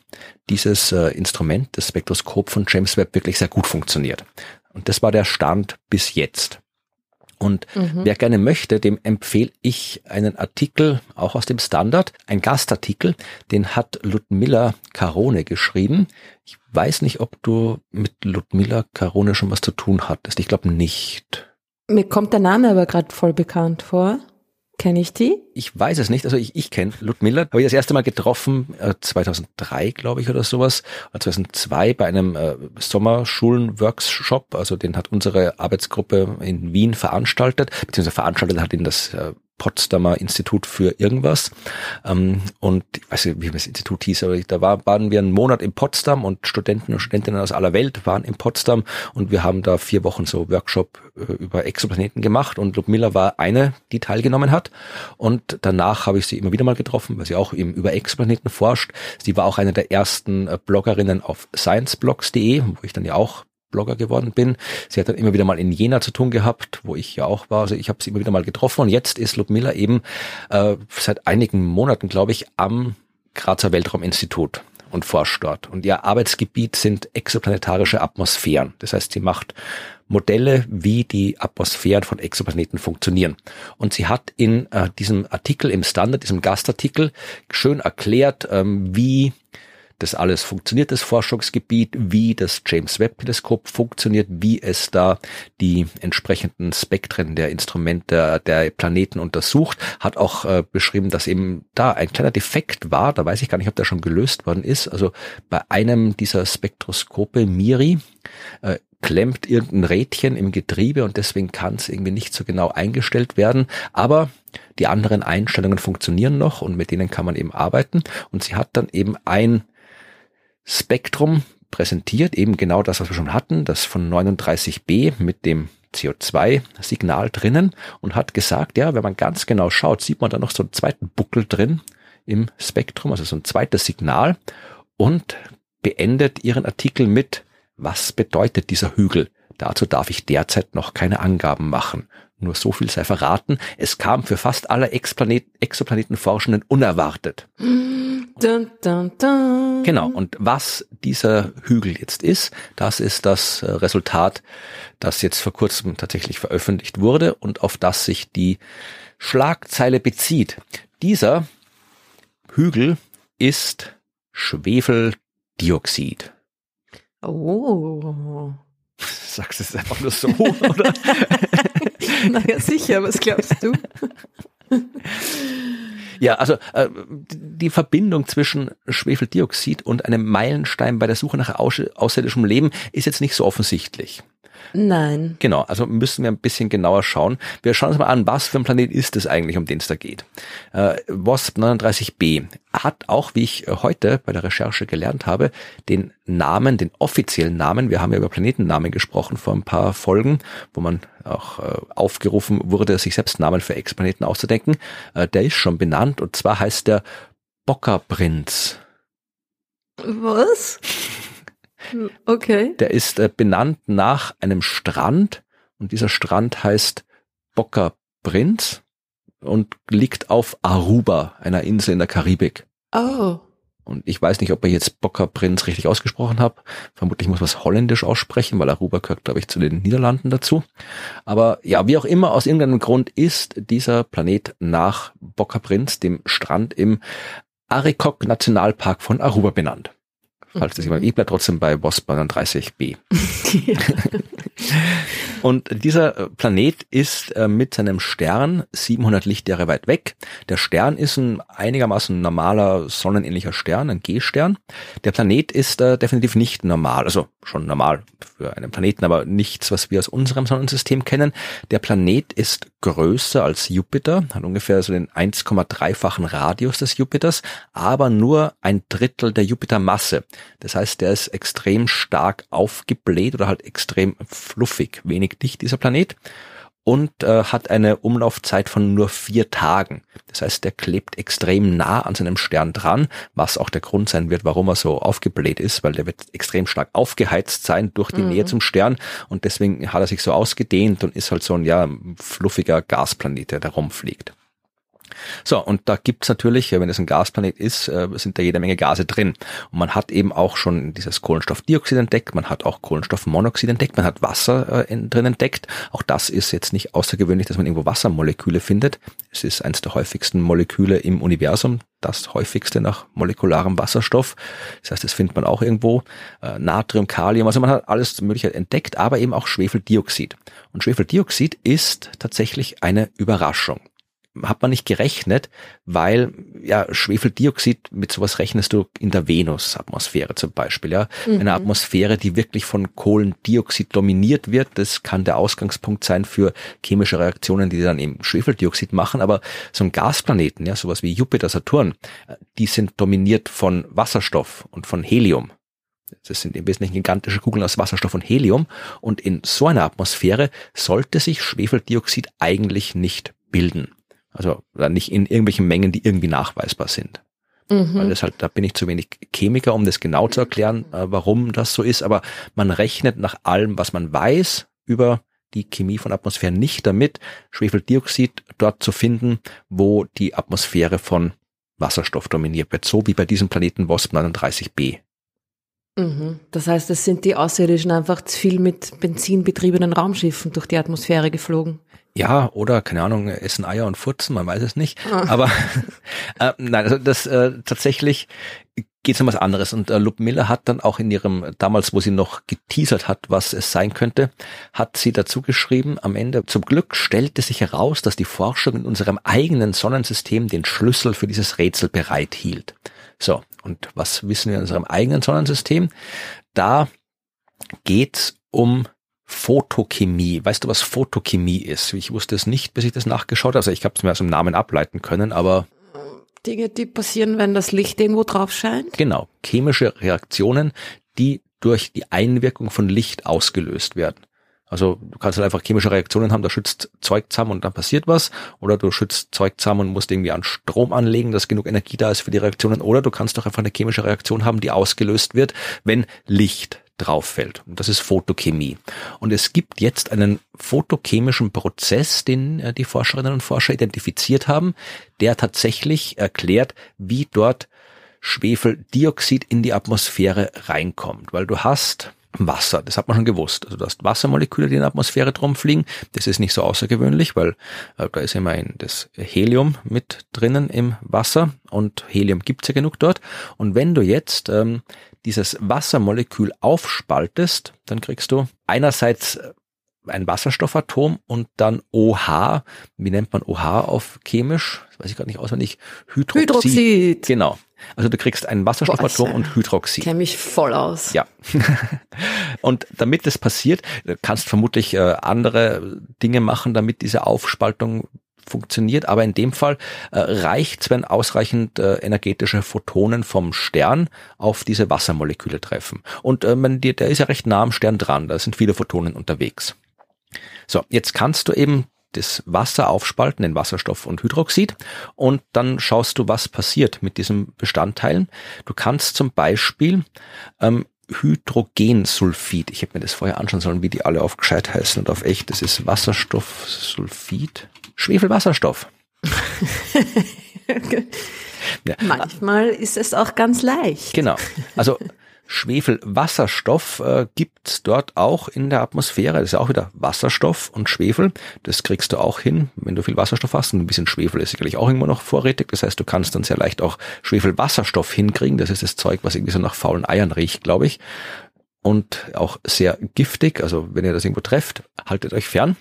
dieses äh, Instrument, das Spektroskop von James Webb wirklich sehr gut funktioniert. Und das war der Stand bis jetzt. Und mhm. wer gerne möchte, dem empfehle ich einen Artikel, auch aus dem Standard, ein Gastartikel, den hat Ludmilla Carone geschrieben. Ich weiß nicht, ob du mit Ludmilla Carone schon was zu tun hattest. Ich glaube nicht. Mir kommt der Name aber gerade voll bekannt vor. Kenne ich die? Ich weiß es nicht. Also ich, ich kenne Ludmilla. Habe ich das erste Mal getroffen, äh, 2003, glaube ich, oder sowas. Oder 2002 bei einem äh, Sommerschulen-Workshop. Also den hat unsere Arbeitsgruppe in Wien veranstaltet. Beziehungsweise veranstaltet hat ihn das äh, Potsdamer Institut für irgendwas. Ähm, und ich weiß nicht, wie das Institut hieß, aber da war, waren wir einen Monat in Potsdam und Studenten und Studentinnen aus aller Welt waren in Potsdam und wir haben da vier Wochen so Workshop äh, über Exoplaneten gemacht und Ludmilla war eine, die teilgenommen hat. Und danach habe ich sie immer wieder mal getroffen, weil sie auch eben über Exoplaneten forscht. Sie war auch eine der ersten äh, Bloggerinnen auf scienceblogs.de, wo ich dann ja auch Blogger geworden bin. Sie hat dann immer wieder mal in Jena zu tun gehabt, wo ich ja auch war. Also ich habe sie immer wieder mal getroffen und jetzt ist Ludmilla eben äh, seit einigen Monaten, glaube ich, am Grazer Weltrauminstitut und forscht dort. Und ihr Arbeitsgebiet sind exoplanetarische Atmosphären. Das heißt, sie macht Modelle, wie die Atmosphären von Exoplaneten funktionieren. Und sie hat in äh, diesem Artikel im Standard, diesem Gastartikel, schön erklärt, ähm, wie das alles funktioniert, das Forschungsgebiet, wie das James Webb Teleskop funktioniert, wie es da die entsprechenden Spektren der Instrumente der Planeten untersucht, hat auch äh, beschrieben, dass eben da ein kleiner Defekt war, da weiß ich gar nicht, ob der schon gelöst worden ist, also bei einem dieser Spektroskope Miri äh, klemmt irgendein Rädchen im Getriebe und deswegen kann es irgendwie nicht so genau eingestellt werden. Aber die anderen Einstellungen funktionieren noch und mit denen kann man eben arbeiten. Und sie hat dann eben ein Spektrum präsentiert, eben genau das, was wir schon hatten, das von 39b mit dem CO2-Signal drinnen und hat gesagt, ja, wenn man ganz genau schaut, sieht man da noch so einen zweiten Buckel drin im Spektrum, also so ein zweites Signal und beendet ihren Artikel mit, was bedeutet dieser Hügel? Dazu darf ich derzeit noch keine Angaben machen. Nur so viel sei verraten, es kam für fast alle Exoplanetenforschenden unerwartet. Dun, dun, dun. Genau, und was dieser Hügel jetzt ist, das ist das äh, Resultat, das jetzt vor kurzem tatsächlich veröffentlicht wurde und auf das sich die Schlagzeile bezieht. Dieser Hügel ist Schwefeldioxid. Oh. [LAUGHS] Sagst du es einfach nur so, [LAUGHS] oder? [LAUGHS] naja, sicher, was glaubst du? Ja, also äh, die Verbindung zwischen Schwefeldioxid und einem Meilenstein bei der Suche nach außerirdischem Leben ist jetzt nicht so offensichtlich. Nein. Genau, also müssen wir ein bisschen genauer schauen. Wir schauen uns mal an, was für ein Planet ist es eigentlich, um den es da geht. Äh, WASP 39b hat auch, wie ich heute bei der Recherche gelernt habe, den Namen, den offiziellen Namen, wir haben ja über Planetennamen gesprochen vor ein paar Folgen, wo man auch äh, aufgerufen wurde, sich selbst Namen für Exoplaneten auszudenken. Äh, der ist schon benannt und zwar heißt der Bockerprinz. Was? [LAUGHS] Okay. Der ist äh, benannt nach einem Strand und dieser Strand heißt Boca Prince und liegt auf Aruba, einer Insel in der Karibik. Oh. Und ich weiß nicht, ob ich jetzt Boca Prinz richtig ausgesprochen habe. Vermutlich muss man es holländisch aussprechen, weil Aruba gehört, glaube ich, zu den Niederlanden dazu. Aber ja, wie auch immer, aus irgendeinem Grund ist dieser Planet nach Boca Prinz, dem Strand im Arikok Nationalpark von Aruba benannt. Falls das jemand, ich bleibe trotzdem bei WASP 30b. [LAUGHS] [LAUGHS] Und dieser äh, Planet ist äh, mit seinem Stern 700 Lichtjahre weit weg. Der Stern ist ein einigermaßen normaler sonnenähnlicher Stern, ein G-Stern. Der Planet ist äh, definitiv nicht normal, also schon normal für einen Planeten, aber nichts, was wir aus unserem Sonnensystem kennen. Der Planet ist größer als Jupiter, hat ungefähr so den 1,3-fachen Radius des Jupiters, aber nur ein Drittel der Jupitermasse. Das heißt, der ist extrem stark aufgebläht oder halt extrem fluffig, wenig dicht dieser Planet und äh, hat eine Umlaufzeit von nur vier Tagen. Das heißt, der klebt extrem nah an seinem Stern dran, was auch der Grund sein wird, warum er so aufgebläht ist, weil der wird extrem stark aufgeheizt sein durch die mhm. Nähe zum Stern und deswegen hat er sich so ausgedehnt und ist halt so ein ja fluffiger Gasplanet, der da rumfliegt. So, und da gibt's natürlich, wenn es ein Gasplanet ist, äh, sind da jede Menge Gase drin. Und man hat eben auch schon dieses Kohlenstoffdioxid entdeckt, man hat auch Kohlenstoffmonoxid entdeckt, man hat Wasser äh, drin entdeckt. Auch das ist jetzt nicht außergewöhnlich, dass man irgendwo Wassermoleküle findet. Es ist eines der häufigsten Moleküle im Universum, das häufigste nach molekularem Wasserstoff. Das heißt, das findet man auch irgendwo. Äh, Natrium, Kalium, also man hat alles Mögliche entdeckt, aber eben auch Schwefeldioxid. Und Schwefeldioxid ist tatsächlich eine Überraschung hat man nicht gerechnet, weil ja Schwefeldioxid, mit sowas rechnest du in der Venus-Atmosphäre zum Beispiel, ja. Mhm. Eine Atmosphäre, die wirklich von Kohlendioxid dominiert wird. Das kann der Ausgangspunkt sein für chemische Reaktionen, die dann eben Schwefeldioxid machen. Aber so ein Gasplaneten, ja, sowas wie Jupiter, Saturn, die sind dominiert von Wasserstoff und von Helium. Das sind im Wesentlichen gigantische Kugeln aus Wasserstoff und Helium. Und in so einer Atmosphäre sollte sich Schwefeldioxid eigentlich nicht bilden. Also oder nicht in irgendwelchen Mengen, die irgendwie nachweisbar sind. Mhm. Weil das halt, da bin ich zu wenig Chemiker, um das genau zu erklären, äh, warum das so ist. Aber man rechnet nach allem, was man weiß über die Chemie von Atmosphären nicht damit, Schwefeldioxid dort zu finden, wo die Atmosphäre von Wasserstoff dominiert wird, so wie bei diesem Planeten WASP 39b. Mhm. Das heißt, es sind die Außerirdischen einfach zu viel mit benzinbetriebenen Raumschiffen durch die Atmosphäre geflogen. Ja, oder keine Ahnung, essen Eier und furzen, man weiß es nicht. Ah. Aber [LAUGHS] äh, nein, also das äh, tatsächlich geht es um was anderes. Und äh, Lup Miller hat dann auch in ihrem, damals, wo sie noch geteasert hat, was es sein könnte, hat sie dazu geschrieben, am Ende, zum Glück stellte sich heraus, dass die Forschung in unserem eigenen Sonnensystem den Schlüssel für dieses Rätsel bereithielt. So, und was wissen wir in unserem eigenen Sonnensystem? Da geht's um Photochemie. Weißt du, was Photochemie ist? Ich wusste es nicht, bis ich das nachgeschaut habe. Also ich habe es mir aus dem Namen ableiten können, aber Dinge, die passieren, wenn das Licht irgendwo drauf scheint? Genau, chemische Reaktionen, die durch die Einwirkung von Licht ausgelöst werden. Also du kannst halt einfach chemische Reaktionen haben, da schützt Zeug zusammen und dann passiert was. Oder du schützt Zeug zusammen und musst irgendwie an Strom anlegen, dass genug Energie da ist für die Reaktionen. Oder du kannst doch einfach eine chemische Reaktion haben, die ausgelöst wird, wenn Licht drauf fällt. Und das ist Photochemie. Und es gibt jetzt einen photochemischen Prozess, den äh, die Forscherinnen und Forscher identifiziert haben, der tatsächlich erklärt, wie dort Schwefeldioxid in die Atmosphäre reinkommt. Weil du hast Wasser. Das hat man schon gewusst. Also du hast Wassermoleküle, die in der Atmosphäre drum fliegen. Das ist nicht so außergewöhnlich, weil äh, da ist immerhin das Helium mit drinnen im Wasser und Helium gibt's ja genug dort. Und wenn du jetzt ähm, dieses Wassermolekül aufspaltest, dann kriegst du einerseits äh, ein Wasserstoffatom und dann OH. Wie nennt man OH auf chemisch? Das weiß ich gerade nicht auswendig. Hydroxid. Hydroxid. Genau. Also du kriegst ein Wasserstoffatom Boah, und Hydroxid. Kenne mich voll aus. Ja. [LAUGHS] und damit das passiert, kannst vermutlich äh, andere Dinge machen, damit diese Aufspaltung funktioniert, aber in dem Fall äh, reicht wenn ausreichend äh, energetische Photonen vom Stern auf diese Wassermoleküle treffen. Und äh, man, der ist ja recht nah am Stern dran, da sind viele Photonen unterwegs. So, jetzt kannst du eben das Wasser aufspalten in Wasserstoff und Hydroxid und dann schaust du, was passiert mit diesen Bestandteilen. Du kannst zum Beispiel ähm, Hydrogensulfid, ich habe mir das vorher anschauen sollen, wie die alle auf gescheit heißen und auf echt, das ist Wasserstoffsulfid, Schwefelwasserstoff. [LAUGHS] ja. Manchmal ist es auch ganz leicht. Genau. Also Schwefelwasserstoff äh, gibt dort auch in der Atmosphäre. Das ist ja auch wieder Wasserstoff und Schwefel. Das kriegst du auch hin, wenn du viel Wasserstoff hast. Und ein bisschen Schwefel ist sicherlich auch immer noch vorrätig. Das heißt, du kannst dann sehr leicht auch Schwefelwasserstoff hinkriegen. Das ist das Zeug, was irgendwie so nach faulen Eiern riecht, glaube ich. Und auch sehr giftig. Also wenn ihr das irgendwo trefft, haltet euch fern.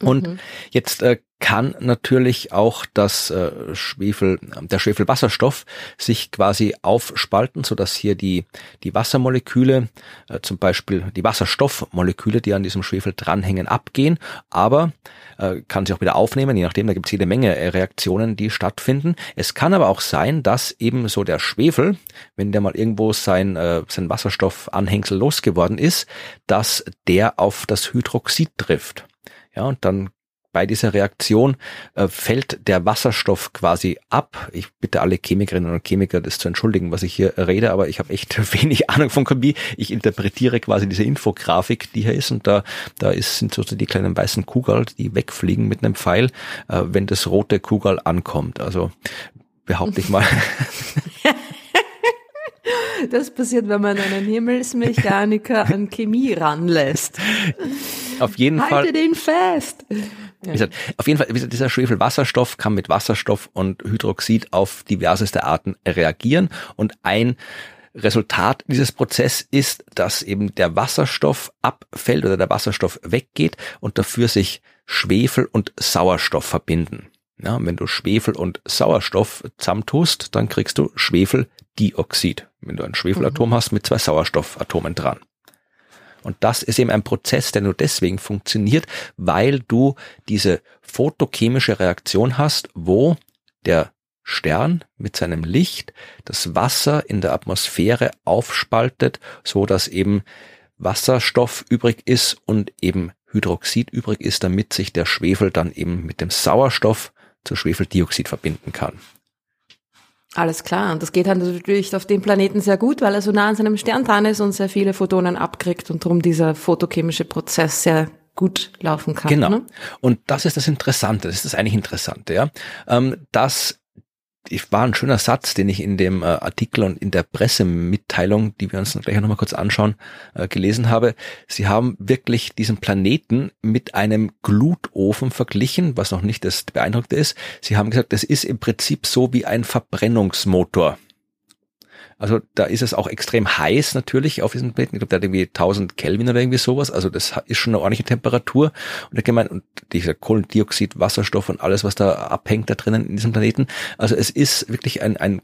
Und mhm. jetzt äh, kann natürlich auch das äh, Schwefel, der Schwefelwasserstoff sich quasi aufspalten, so dass hier die, die Wassermoleküle, äh, zum Beispiel die Wasserstoffmoleküle, die an diesem Schwefel dranhängen, abgehen, aber äh, kann sich auch wieder aufnehmen, je nachdem, da gibt es jede Menge äh, Reaktionen, die stattfinden. Es kann aber auch sein, dass eben so der Schwefel, wenn der mal irgendwo sein, äh, sein Wasserstoffanhängsel losgeworden ist, dass der auf das Hydroxid trifft. Ja, und dann bei dieser Reaktion äh, fällt der Wasserstoff quasi ab. Ich bitte alle Chemikerinnen und Chemiker, das zu entschuldigen, was ich hier rede, aber ich habe echt [LAUGHS] wenig Ahnung von Chemie. Ich interpretiere quasi diese Infografik, die hier ist, und da, da ist, sind so die kleinen weißen Kugel, die wegfliegen mit einem Pfeil, äh, wenn das rote Kugel ankommt. Also behaupte ich mal. [LAUGHS] Das passiert, wenn man einen Himmelsmechaniker an Chemie ranlässt. Auf jeden Halte Fall. Halte den fest. Ja. Gesagt, auf jeden Fall, gesagt, dieser Schwefelwasserstoff kann mit Wasserstoff und Hydroxid auf diverseste Arten reagieren und ein Resultat dieses Prozesses ist, dass eben der Wasserstoff abfällt oder der Wasserstoff weggeht und dafür sich Schwefel und Sauerstoff verbinden. Ja, wenn du Schwefel und Sauerstoff zusammentust, dann kriegst du Schwefeldioxid. Wenn du ein Schwefelatom mhm. hast mit zwei Sauerstoffatomen dran. Und das ist eben ein Prozess, der nur deswegen funktioniert, weil du diese photochemische Reaktion hast, wo der Stern mit seinem Licht das Wasser in der Atmosphäre aufspaltet, so dass eben Wasserstoff übrig ist und eben Hydroxid übrig ist, damit sich der Schwefel dann eben mit dem Sauerstoff zu Schwefeldioxid verbinden kann. Alles klar. Und das geht halt natürlich auf dem Planeten sehr gut, weil er so nah an seinem Stern dran ist und sehr viele Photonen abkriegt und darum dieser photochemische Prozess sehr gut laufen kann. Genau. Ne? Und das ist das Interessante, das ist das eigentlich Interessante, ja. Ähm, dass war ein schöner Satz, den ich in dem äh, Artikel und in der Pressemitteilung, die wir uns gleich nochmal kurz anschauen, äh, gelesen habe. Sie haben wirklich diesen Planeten mit einem Glutofen verglichen, was noch nicht das Beeindruckte ist. Sie haben gesagt, das ist im Prinzip so wie ein Verbrennungsmotor. Also da ist es auch extrem heiß natürlich auf diesem Planeten. Ich glaube, der hat irgendwie 1000 Kelvin oder irgendwie sowas. Also das ist schon eine ordentliche Temperatur. Und, gemeint, und dieser Kohlendioxid, Wasserstoff und alles, was da abhängt da drinnen in diesem Planeten. Also es ist wirklich ein, ein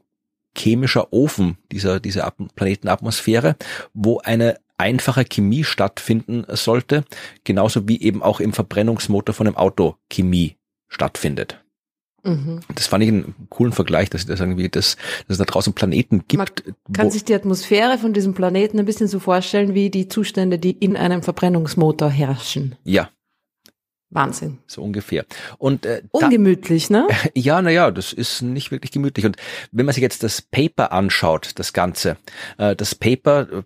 chemischer Ofen dieser, dieser Planetenatmosphäre, wo eine einfache Chemie stattfinden sollte, genauso wie eben auch im Verbrennungsmotor von einem Auto Chemie stattfindet. Mhm. Das fand ich einen coolen Vergleich, dass, das irgendwie das, dass es da draußen Planeten gibt. Man kann sich die Atmosphäre von diesem Planeten ein bisschen so vorstellen wie die Zustände, die in einem Verbrennungsmotor herrschen. Ja. Wahnsinn. So ungefähr. Und äh, ungemütlich, da, ne? [LAUGHS] Ja, na ja, das ist nicht wirklich gemütlich. Und wenn man sich jetzt das Paper anschaut, das Ganze, äh, das Paper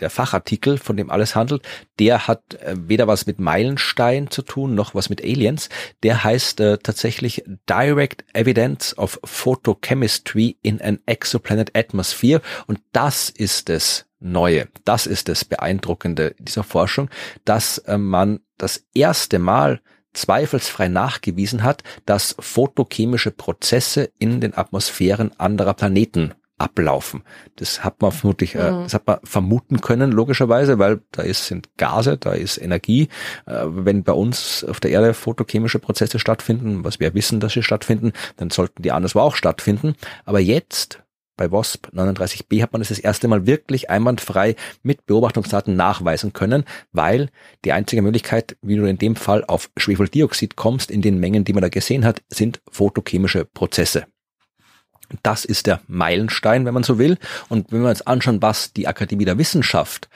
der Fachartikel, von dem alles handelt, der hat äh, weder was mit Meilenstein zu tun, noch was mit Aliens. Der heißt äh, tatsächlich Direct Evidence of Photochemistry in an Exoplanet Atmosphere. Und das ist es, Neue. Das ist das Beeindruckende dieser Forschung, dass äh, man das erste Mal zweifelsfrei nachgewiesen hat, dass photochemische Prozesse in den Atmosphären anderer Planeten ablaufen. Das hat man vermutlich, äh, mhm. das hat man vermuten können, logischerweise, weil da ist, sind Gase, da ist Energie. Äh, wenn bei uns auf der Erde photochemische Prozesse stattfinden, was wir wissen, dass sie stattfinden, dann sollten die anderswo auch stattfinden. Aber jetzt, bei WASP 39b hat man das das erste Mal wirklich einwandfrei mit Beobachtungsdaten nachweisen können, weil die einzige Möglichkeit, wie du in dem Fall auf Schwefeldioxid kommst, in den Mengen, die man da gesehen hat, sind photochemische Prozesse. Das ist der Meilenstein, wenn man so will. Und wenn wir uns anschauen, was die Akademie der Wissenschaft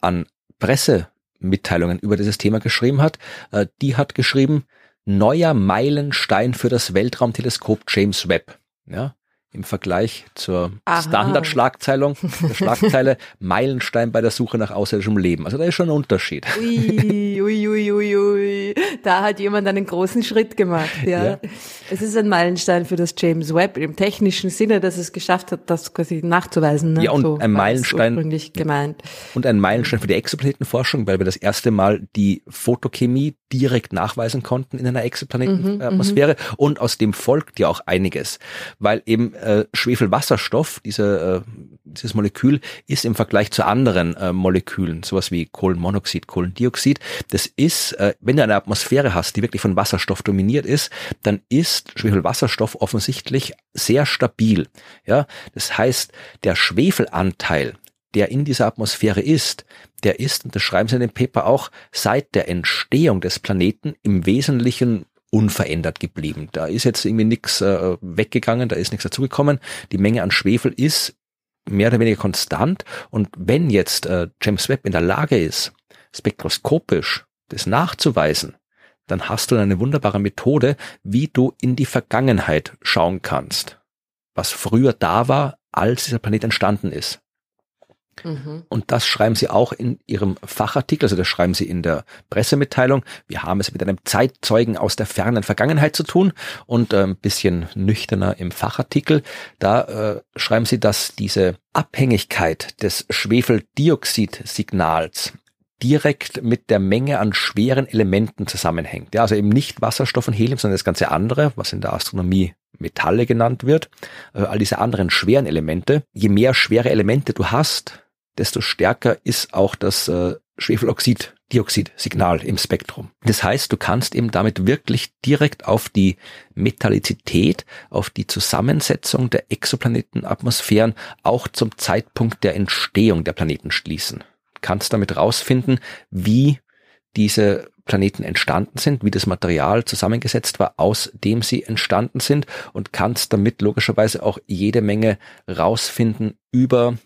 an Pressemitteilungen über dieses Thema geschrieben hat, äh, die hat geschrieben, neuer Meilenstein für das Weltraumteleskop James Webb. Ja, im Vergleich zur Standardschlagzeile [LAUGHS] Schlagzeile Meilenstein bei der Suche nach außerirdischem Leben. Also da ist schon ein Unterschied. Ui, ui, ui, ui, ui. Da hat jemand einen großen Schritt gemacht. Ja. ja. Es ist ein Meilenstein für das James Webb im technischen Sinne, dass es geschafft hat, das quasi nachzuweisen. Ne? Ja, und so ein Meilenstein gemeint. Und ein Meilenstein für die Exoplanetenforschung, weil wir das erste Mal die Photochemie direkt nachweisen konnten in einer Exoplanetenatmosphäre. Mhm, und aus dem folgt ja auch einiges, weil eben äh, Schwefelwasserstoff, diese, äh, dieses Molekül, ist im Vergleich zu anderen äh, Molekülen, sowas wie Kohlenmonoxid, Kohlendioxid, das ist, äh, wenn du eine Atmosphäre hast, die wirklich von Wasserstoff dominiert ist, dann ist Schwefelwasserstoff offensichtlich sehr stabil. Ja, das heißt, der Schwefelanteil der in dieser Atmosphäre ist, der ist, und das schreiben sie in dem Paper auch, seit der Entstehung des Planeten im Wesentlichen unverändert geblieben. Da ist jetzt irgendwie nichts äh, weggegangen, da ist nichts dazugekommen. Die Menge an Schwefel ist mehr oder weniger konstant. Und wenn jetzt äh, James Webb in der Lage ist, spektroskopisch das nachzuweisen, dann hast du eine wunderbare Methode, wie du in die Vergangenheit schauen kannst. Was früher da war, als dieser Planet entstanden ist. Mhm. Und das schreiben Sie auch in Ihrem Fachartikel, also das schreiben Sie in der Pressemitteilung. Wir haben es mit einem Zeitzeugen aus der fernen Vergangenheit zu tun und äh, ein bisschen nüchterner im Fachartikel. Da äh, schreiben Sie, dass diese Abhängigkeit des Schwefeldioxidsignals direkt mit der Menge an schweren Elementen zusammenhängt. Ja, also eben nicht Wasserstoff und Helium, sondern das ganze andere, was in der Astronomie Metalle genannt wird, äh, all diese anderen schweren Elemente. Je mehr schwere Elemente du hast, desto stärker ist auch das äh, Schwefeloxid-Dioxid-Signal im Spektrum. Das heißt, du kannst eben damit wirklich direkt auf die Metallizität, auf die Zusammensetzung der Exoplanetenatmosphären auch zum Zeitpunkt der Entstehung der Planeten schließen. Kannst damit rausfinden, wie diese Planeten entstanden sind, wie das Material zusammengesetzt war, aus dem sie entstanden sind und kannst damit logischerweise auch jede Menge rausfinden über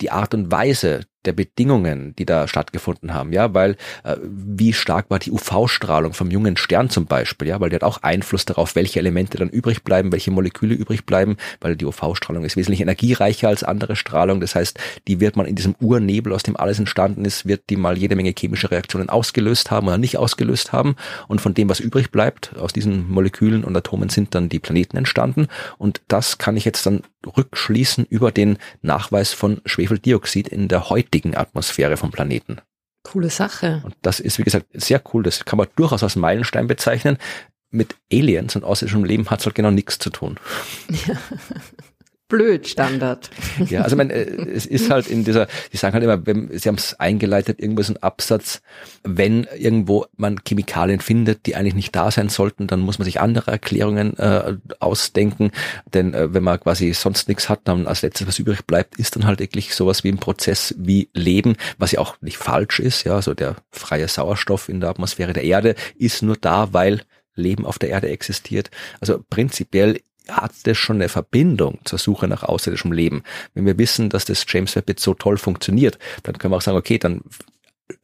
die Art und Weise der Bedingungen, die da stattgefunden haben, ja, weil äh, wie stark war die UV-Strahlung vom jungen Stern zum Beispiel, ja, weil die hat auch Einfluss darauf, welche Elemente dann übrig bleiben, welche Moleküle übrig bleiben, weil die UV-Strahlung ist wesentlich energiereicher als andere Strahlung, das heißt, die wird man in diesem Urnebel, aus dem alles entstanden ist, wird die mal jede Menge chemische Reaktionen ausgelöst haben oder nicht ausgelöst haben. Und von dem, was übrig bleibt, aus diesen Molekülen und Atomen sind dann die Planeten entstanden. Und das kann ich jetzt dann rückschließen über den Nachweis von Schwefeldioxid in der heutigen heutigen Atmosphäre vom Planeten. Coole Sache. Und das ist, wie gesagt, sehr cool. Das kann man durchaus als Meilenstein bezeichnen. Mit Aliens und außerirdischen Leben hat es halt genau nichts zu tun. Ja. [LAUGHS] blöd Standard. [LAUGHS] Ja, also man, äh, es ist halt in dieser, die sagen halt immer, wenn, sie haben es eingeleitet, irgendwo ist ein Absatz, wenn irgendwo man Chemikalien findet, die eigentlich nicht da sein sollten, dann muss man sich andere Erklärungen äh, ausdenken, denn äh, wenn man quasi sonst nichts hat, dann als letztes, was übrig bleibt, ist dann halt wirklich sowas wie ein Prozess wie Leben, was ja auch nicht falsch ist, ja, so der freie Sauerstoff in der Atmosphäre der Erde ist nur da, weil Leben auf der Erde existiert. Also prinzipiell hat das schon eine Verbindung zur Suche nach außerirdischem Leben. Wenn wir wissen, dass das James Webb jetzt so toll funktioniert, dann können wir auch sagen, okay, dann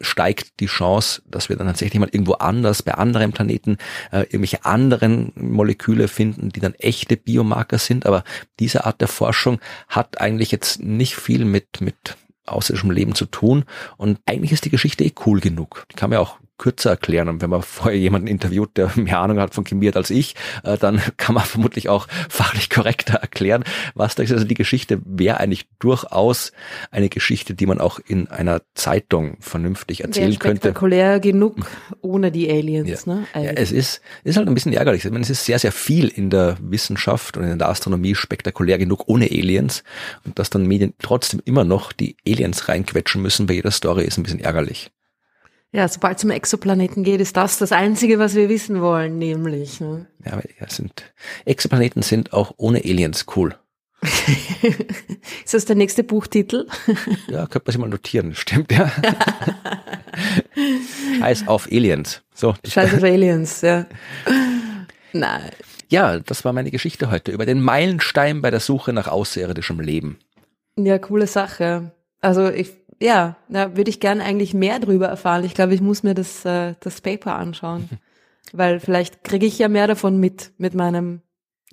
steigt die Chance, dass wir dann tatsächlich mal irgendwo anders bei anderen Planeten äh, irgendwelche anderen Moleküle finden, die dann echte Biomarker sind. Aber diese Art der Forschung hat eigentlich jetzt nicht viel mit mit außerirdischem Leben zu tun. Und eigentlich ist die Geschichte eh cool genug. Die kann man ja auch kürzer erklären. Und wenn man vorher jemanden interviewt, der mehr Ahnung hat von Chemie als ich, äh, dann [LAUGHS] kann man vermutlich auch fachlich korrekter erklären, was da ist. Also die Geschichte wäre eigentlich durchaus eine Geschichte, die man auch in einer Zeitung vernünftig erzählen könnte. Spektakulär genug ohne die Aliens, ja. ne? Ja, es ist, ist halt ein bisschen ärgerlich. Ich meine, es ist sehr, sehr viel in der Wissenschaft und in der Astronomie spektakulär genug ohne Aliens. Und dass dann Medien trotzdem immer noch die Aliens reinquetschen müssen bei jeder Story ist ein bisschen ärgerlich. Ja, sobald es um Exoplaneten geht, ist das das Einzige, was wir wissen wollen, nämlich. Ne? Ja, ja, sind, Exoplaneten sind auch ohne Aliens cool. [LAUGHS] ist das der nächste Buchtitel? ja, könnte man sich mal notieren, stimmt, ja. [LAUGHS] Scheiß auf Aliens. So. Scheiß auf Aliens, ja. Nein. Ja, das war meine Geschichte heute über den Meilenstein bei der Suche nach außerirdischem Leben. Ja, coole Sache. Also ich ja, da würde ich gerne eigentlich mehr drüber erfahren. Ich glaube, ich muss mir das, äh, das Paper anschauen. [LAUGHS] Weil vielleicht kriege ich ja mehr davon mit, mit meinem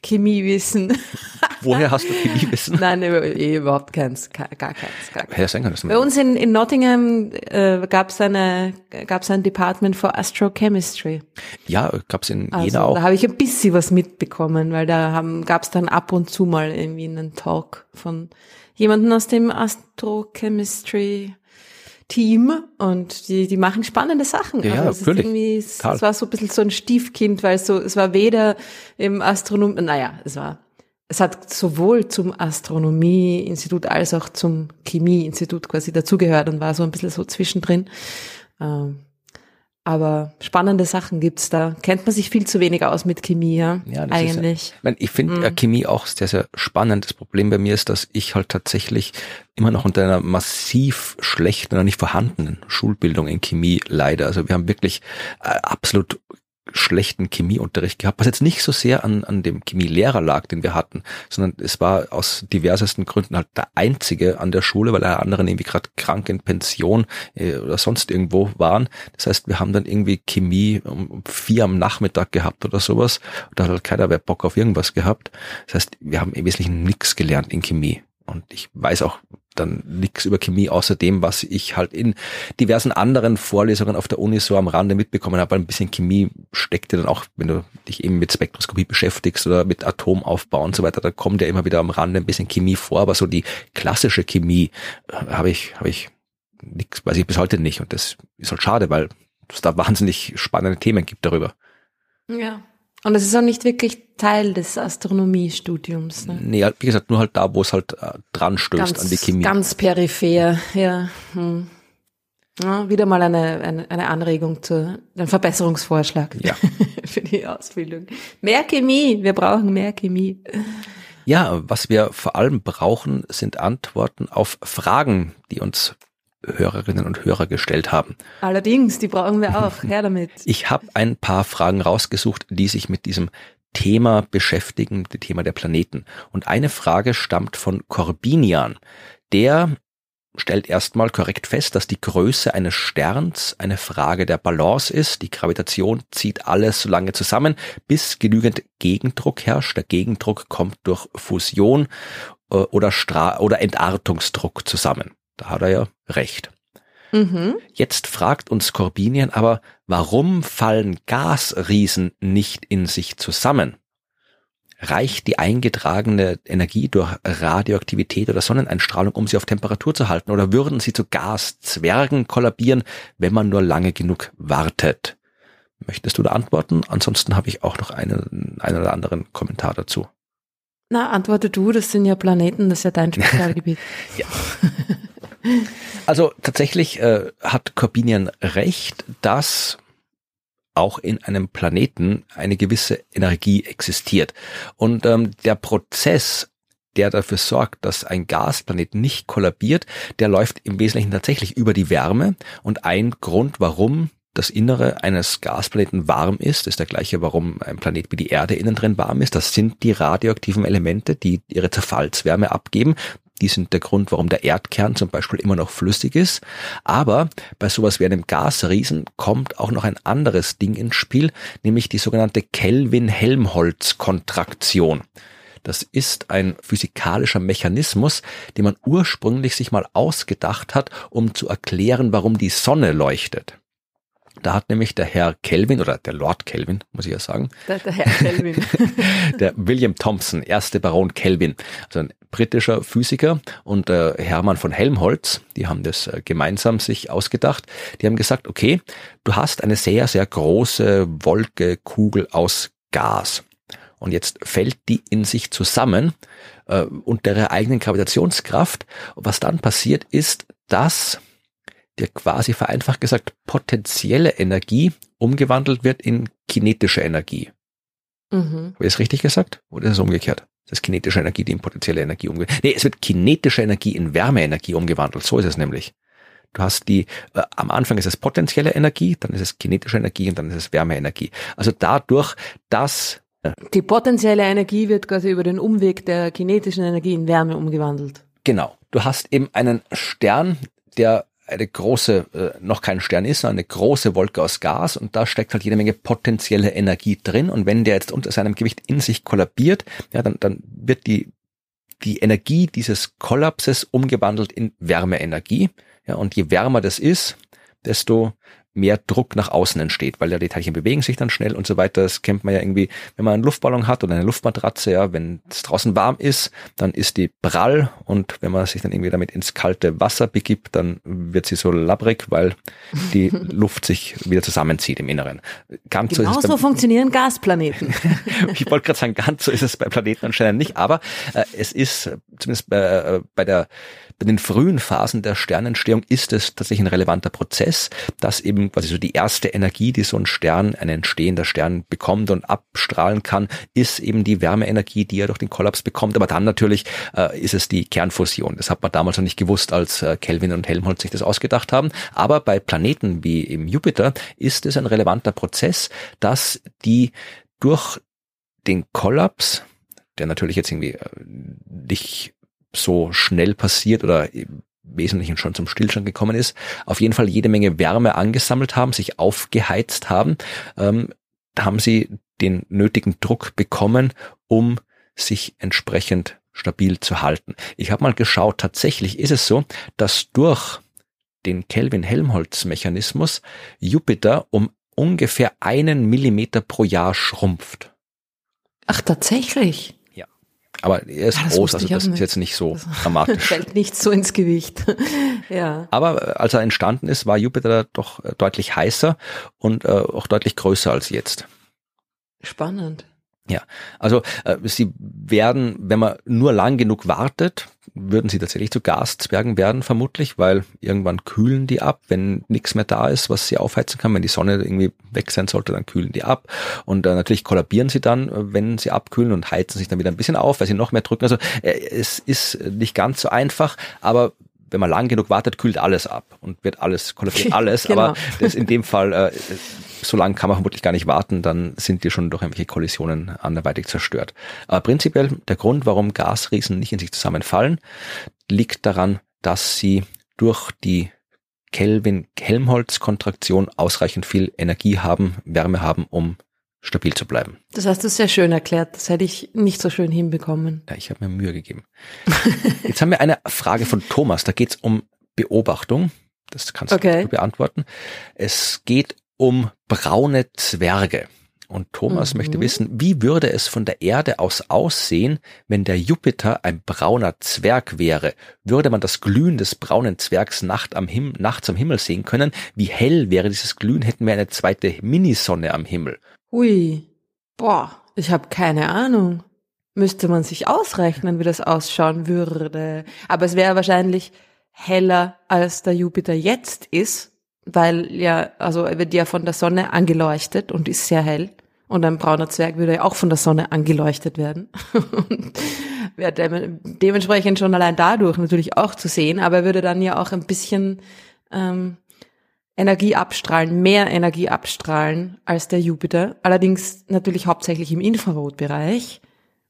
Chemiewissen. [LAUGHS] Woher hast du Chemiewissen? [LAUGHS] Nein, eh, überhaupt keins, gar, keins. Gar keins. Ja, sein kann, Bei uns in, in Nottingham äh, gab es eine gab's ein Department for Astrochemistry. Ja, gab es in also, Jena auch. Da habe ich ein bisschen was mitbekommen, weil da gab es dann ab und zu mal irgendwie einen Talk von jemanden aus dem Astrochemistry Team und die, die machen spannende Sachen. Ja, also natürlich. Irgendwie, es, es, war so ein bisschen so ein Stiefkind, weil so, es war weder im Astronom, naja, es war, es hat sowohl zum Astronomieinstitut als auch zum Chemieinstitut quasi dazugehört und war so ein bisschen so zwischendrin. Ähm, aber spannende Sachen gibt's da. Kennt man sich viel zu wenig aus mit Chemie, ja, ja eigentlich. Ist, ich, mein, ich finde mhm. Chemie auch sehr, sehr spannend. Das Problem bei mir ist, dass ich halt tatsächlich immer noch unter einer massiv schlechten oder nicht vorhandenen Schulbildung in Chemie leide. Also wir haben wirklich äh, absolut schlechten Chemieunterricht gehabt, was jetzt nicht so sehr an, an dem Chemielehrer lag, den wir hatten, sondern es war aus diversesten Gründen halt der einzige an der Schule, weil alle anderen irgendwie gerade krank in Pension äh, oder sonst irgendwo waren. Das heißt, wir haben dann irgendwie Chemie um vier am Nachmittag gehabt oder sowas. Da hat halt keiner mehr Bock auf irgendwas gehabt. Das heißt, wir haben im Wesentlichen nichts gelernt in Chemie. Und ich weiß auch dann nichts über Chemie außer dem, was ich halt in diversen anderen Vorlesungen auf der Uni so am Rande mitbekommen habe. Ein bisschen Chemie steckte dann auch, wenn du dich eben mit Spektroskopie beschäftigst oder mit Atomaufbau und so weiter, da kommt ja immer wieder am Rande ein bisschen Chemie vor, aber so die klassische Chemie äh, habe ich, habe ich nichts, weiß ich bis heute nicht. Und das ist halt schade, weil es da [LAUGHS] wahnsinnig spannende Themen gibt darüber. Ja. Und es ist auch nicht wirklich Teil des Astronomiestudiums. Ne? Nee, wie gesagt, nur halt da, wo es halt äh, dran stößt ganz, an die Chemie. Ganz peripher, ja. Hm. ja wieder mal eine, eine, eine Anregung zu einem Verbesserungsvorschlag ja. [LAUGHS] für die Ausbildung. Mehr Chemie, wir brauchen mehr Chemie. Ja, was wir vor allem brauchen, sind Antworten auf Fragen, die uns Hörerinnen und Hörer gestellt haben. Allerdings, die brauchen wir auch. Her damit. [LAUGHS] Ich habe ein paar Fragen rausgesucht, die sich mit diesem Thema beschäftigen, dem Thema der Planeten. Und eine Frage stammt von Corbinian. Der stellt erstmal korrekt fest, dass die Größe eines Sterns eine Frage der Balance ist. Die Gravitation zieht alles so lange zusammen, bis genügend Gegendruck herrscht. Der Gegendruck kommt durch Fusion äh, oder, Stra oder Entartungsdruck zusammen. Da hat er ja recht. Mhm. Jetzt fragt uns Corbinian aber, warum fallen Gasriesen nicht in sich zusammen? Reicht die eingetragene Energie durch Radioaktivität oder Sonneneinstrahlung, um sie auf Temperatur zu halten? Oder würden sie zu Gaszwergen kollabieren, wenn man nur lange genug wartet? Möchtest du da antworten? Ansonsten habe ich auch noch einen, einen oder anderen Kommentar dazu. Na, antworte du, das sind ja Planeten, das ist ja dein [LAUGHS] Spezialgebiet. ja. [LAUGHS] Also tatsächlich äh, hat Corbinian recht, dass auch in einem Planeten eine gewisse Energie existiert. Und ähm, der Prozess, der dafür sorgt, dass ein Gasplanet nicht kollabiert, der läuft im Wesentlichen tatsächlich über die Wärme. Und ein Grund, warum das Innere eines Gasplaneten warm ist, ist der gleiche, warum ein Planet wie die Erde innen drin warm ist. Das sind die radioaktiven Elemente, die ihre Zerfallswärme abgeben. Die sind der Grund, warum der Erdkern zum Beispiel immer noch flüssig ist. Aber bei sowas wie einem Gasriesen kommt auch noch ein anderes Ding ins Spiel, nämlich die sogenannte Kelvin-Helmholtz-Kontraktion. Das ist ein physikalischer Mechanismus, den man ursprünglich sich mal ausgedacht hat, um zu erklären, warum die Sonne leuchtet. Da hat nämlich der Herr Kelvin oder der Lord Kelvin, muss ich ja sagen. Der, der Herr Kelvin. [LAUGHS] der William Thompson, erste Baron Kelvin, also ein britischer Physiker und äh, Hermann von Helmholtz, die haben das äh, gemeinsam sich ausgedacht. Die haben gesagt, okay, du hast eine sehr, sehr große Wolke, Kugel aus Gas. Und jetzt fällt die in sich zusammen äh, unter ihrer eigenen Gravitationskraft. Und was dann passiert ist, dass der quasi vereinfacht gesagt potenzielle Energie umgewandelt wird in kinetische Energie. Mhm. Habe ich das richtig gesagt? Oder ist es umgekehrt? Das ist kinetische Energie, die in potenzielle Energie umgewandelt Nee, es wird kinetische Energie in Wärmeenergie umgewandelt. So ist es nämlich. Du hast die, äh, am Anfang ist es potenzielle Energie, dann ist es kinetische Energie und dann ist es Wärmeenergie. Also dadurch, dass äh, die potenzielle Energie wird quasi über den Umweg der kinetischen Energie in Wärme umgewandelt. Genau. Du hast eben einen Stern, der eine große, äh, noch kein Stern ist, sondern eine große Wolke aus Gas und da steckt halt jede Menge potenzielle Energie drin und wenn der jetzt unter seinem Gewicht in sich kollabiert, ja, dann, dann wird die, die Energie dieses Kollapses umgewandelt in Wärmeenergie. Ja, und je wärmer das ist, desto mehr Druck nach außen entsteht, weil ja die Teilchen bewegen sich dann schnell und so weiter. Das kennt man ja irgendwie, wenn man einen Luftballon hat oder eine Luftmatratze, ja, wenn es draußen warm ist, dann ist die prall und wenn man sich dann irgendwie damit ins kalte Wasser begibt, dann wird sie so labbrig, weil die [LAUGHS] Luft sich wieder zusammenzieht im Inneren. Ganz genau so, so funktionieren Gasplaneten. [LAUGHS] ich wollte gerade sagen, ganz so ist es bei Planeten anscheinend nicht, aber äh, es ist zumindest bei, äh, bei der bei den frühen Phasen der Sternentstehung ist es tatsächlich ein relevanter Prozess, dass eben quasi so die erste Energie, die so ein Stern, ein entstehender Stern bekommt und abstrahlen kann, ist eben die Wärmeenergie, die er durch den Kollaps bekommt. Aber dann natürlich äh, ist es die Kernfusion. Das hat man damals noch nicht gewusst, als äh, Kelvin und Helmholtz sich das ausgedacht haben. Aber bei Planeten wie im Jupiter ist es ein relevanter Prozess, dass die durch den Kollaps, der natürlich jetzt irgendwie äh, nicht so schnell passiert oder im Wesentlichen schon zum Stillstand gekommen ist, auf jeden Fall jede Menge Wärme angesammelt haben, sich aufgeheizt haben, ähm, haben sie den nötigen Druck bekommen, um sich entsprechend stabil zu halten. Ich habe mal geschaut, tatsächlich ist es so, dass durch den Kelvin-Helmholtz-Mechanismus Jupiter um ungefähr einen Millimeter pro Jahr schrumpft. Ach, tatsächlich? Aber er ist ah, groß, also das ist jetzt nicht so [LAUGHS] dramatisch. Fällt nicht so ins Gewicht. [LAUGHS] ja. Aber äh, als er entstanden ist, war Jupiter doch äh, deutlich heißer und äh, auch deutlich größer als jetzt. Spannend. Ja, also äh, sie werden, wenn man nur lang genug wartet, würden sie tatsächlich zu Gaszwergen werden, vermutlich, weil irgendwann kühlen die ab, wenn nichts mehr da ist, was sie aufheizen kann. Wenn die Sonne irgendwie weg sein sollte, dann kühlen die ab. Und äh, natürlich kollabieren sie dann, äh, wenn sie abkühlen und heizen sich dann wieder ein bisschen auf, weil sie noch mehr drücken. Also äh, es ist nicht ganz so einfach, aber wenn man lang genug wartet, kühlt alles ab und wird alles, kollabiert [LAUGHS] alles. genau. Aber das in dem Fall äh, so lange kann man vermutlich gar nicht warten, dann sind die schon durch irgendwelche Kollisionen anderweitig zerstört. Aber prinzipiell der Grund, warum Gasriesen nicht in sich zusammenfallen, liegt daran, dass sie durch die Kelvin-Helmholtz-Kontraktion ausreichend viel Energie haben, Wärme haben, um stabil zu bleiben. Das hast du sehr schön erklärt. Das hätte ich nicht so schön hinbekommen. Ja, ich habe mir Mühe gegeben. [LAUGHS] Jetzt haben wir eine Frage von Thomas. Da geht es um Beobachtung. Das kannst okay. du beantworten. Es geht um braune Zwerge. Und Thomas mhm. möchte wissen, wie würde es von der Erde aus aussehen, wenn der Jupiter ein brauner Zwerg wäre? Würde man das Glühen des braunen Zwergs Nacht am Him nachts am Himmel sehen können? Wie hell wäre dieses Glühen? Hätten wir eine zweite Minisonne am Himmel? Hui, boah, ich habe keine Ahnung. Müsste man sich ausrechnen, wie das ausschauen würde. Aber es wäre wahrscheinlich heller, als der Jupiter jetzt ist weil ja, also er wird ja von der Sonne angeleuchtet und ist sehr hell. Und ein brauner Zwerg würde ja auch von der Sonne angeleuchtet werden. [LAUGHS] wäre de dementsprechend schon allein dadurch natürlich auch zu sehen, aber er würde dann ja auch ein bisschen ähm, Energie abstrahlen, mehr Energie abstrahlen als der Jupiter. Allerdings natürlich hauptsächlich im Infrarotbereich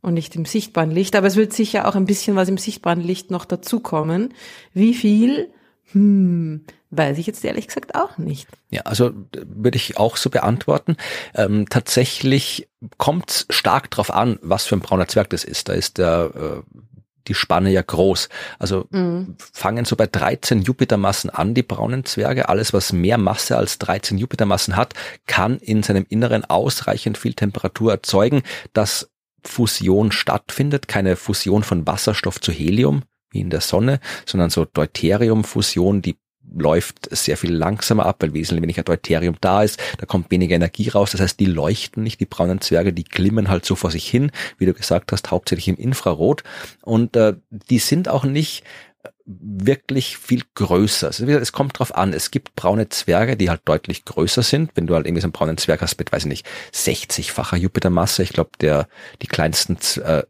und nicht im sichtbaren Licht. Aber es wird sicher auch ein bisschen was im sichtbaren Licht noch dazukommen. Wie viel? Hm, weiß ich jetzt ehrlich gesagt auch nicht. Ja, also würde ich auch so beantworten. Ähm, tatsächlich kommt es stark drauf an, was für ein brauner Zwerg das ist. Da ist der äh, die Spanne ja groß. Also mhm. fangen so bei 13 Jupitermassen an, die braunen Zwerge. Alles, was mehr Masse als 13 Jupitermassen hat, kann in seinem Inneren ausreichend viel Temperatur erzeugen, dass Fusion stattfindet. Keine Fusion von Wasserstoff zu Helium, wie in der Sonne, sondern so Deuteriumfusion, die läuft sehr viel langsamer ab, weil wesentlich weniger Deuterium da ist. Da kommt weniger Energie raus. Das heißt, die leuchten nicht, die braunen Zwerge, die glimmen halt so vor sich hin, wie du gesagt hast, hauptsächlich im Infrarot. Und äh, die sind auch nicht wirklich viel größer. Also es kommt drauf an. Es gibt braune Zwerge, die halt deutlich größer sind. Wenn du halt irgendwie so einen braunen Zwerg hast mit, weiß ich nicht, 60-facher Jupitermasse. Ich glaube, der, die kleinsten äh,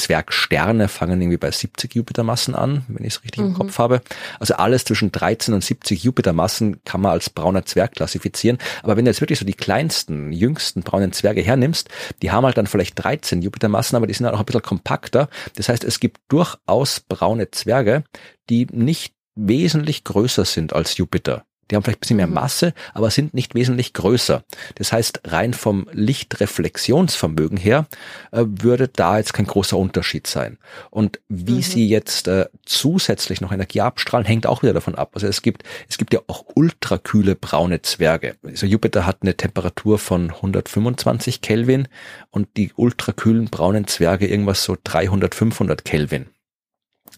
Zwergsterne fangen irgendwie bei 70 Jupitermassen an, wenn ich es richtig mhm. im Kopf habe. Also alles zwischen 13 und 70 Jupitermassen kann man als brauner Zwerg klassifizieren. Aber wenn du jetzt wirklich so die kleinsten, jüngsten braunen Zwerge hernimmst, die haben halt dann vielleicht 13 Jupitermassen, aber die sind halt auch ein bisschen kompakter. Das heißt, es gibt durchaus braune Zwerge, die nicht wesentlich größer sind als Jupiter. Die haben vielleicht ein bisschen mehr mhm. Masse, aber sind nicht wesentlich größer. Das heißt, rein vom Lichtreflexionsvermögen her äh, würde da jetzt kein großer Unterschied sein. Und wie mhm. sie jetzt äh, zusätzlich noch Energie abstrahlen, hängt auch wieder davon ab. Also es gibt, es gibt ja auch ultrakühle braune Zwerge. Also Jupiter hat eine Temperatur von 125 Kelvin und die ultrakühlen braunen Zwerge irgendwas so 300, 500 Kelvin.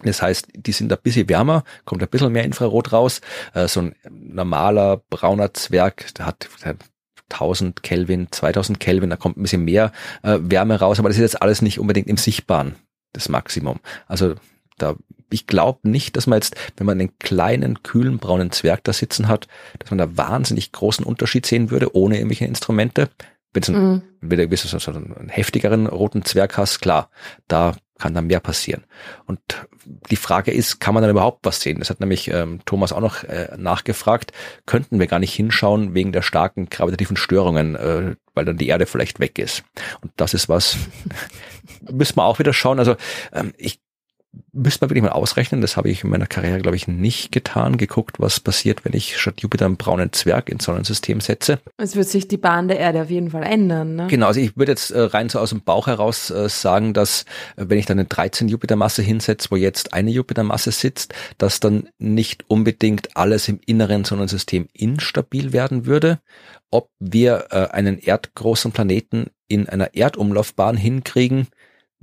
Das heißt, die sind ein bisschen wärmer, kommt ein bisschen mehr Infrarot raus. Äh, so ein normaler brauner Zwerg, der hat 1000 Kelvin, 2000 Kelvin, da kommt ein bisschen mehr äh, Wärme raus, aber das ist jetzt alles nicht unbedingt im Sichtbaren, das Maximum. Also da, ich glaube nicht, dass man jetzt, wenn man einen kleinen, kühlen, braunen Zwerg da sitzen hat, dass man da wahnsinnig großen Unterschied sehen würde, ohne irgendwelche Instrumente. Wenn du mhm. wenn du einen heftigeren roten Zwerg hast, klar, da kann da mehr passieren. Und die Frage ist, kann man dann überhaupt was sehen? Das hat nämlich ähm, Thomas auch noch äh, nachgefragt. Könnten wir gar nicht hinschauen wegen der starken gravitativen Störungen, äh, weil dann die Erde vielleicht weg ist. Und das ist was, [LAUGHS] müssen wir auch wieder schauen. Also ähm, ich müsste man wirklich mal ausrechnen, das habe ich in meiner Karriere, glaube ich, nicht getan, geguckt, was passiert, wenn ich statt Jupiter einen braunen Zwerg ins Sonnensystem setze. Es wird sich die Bahn der Erde auf jeden Fall ändern. Ne? Genau, also ich würde jetzt äh, rein so aus dem Bauch heraus äh, sagen, dass äh, wenn ich dann eine 13 Jupitermasse hinsetze, wo jetzt eine Jupitermasse sitzt, dass dann nicht unbedingt alles im inneren Sonnensystem instabil werden würde. Ob wir einen erdgroßen Planeten in einer Erdumlaufbahn hinkriegen,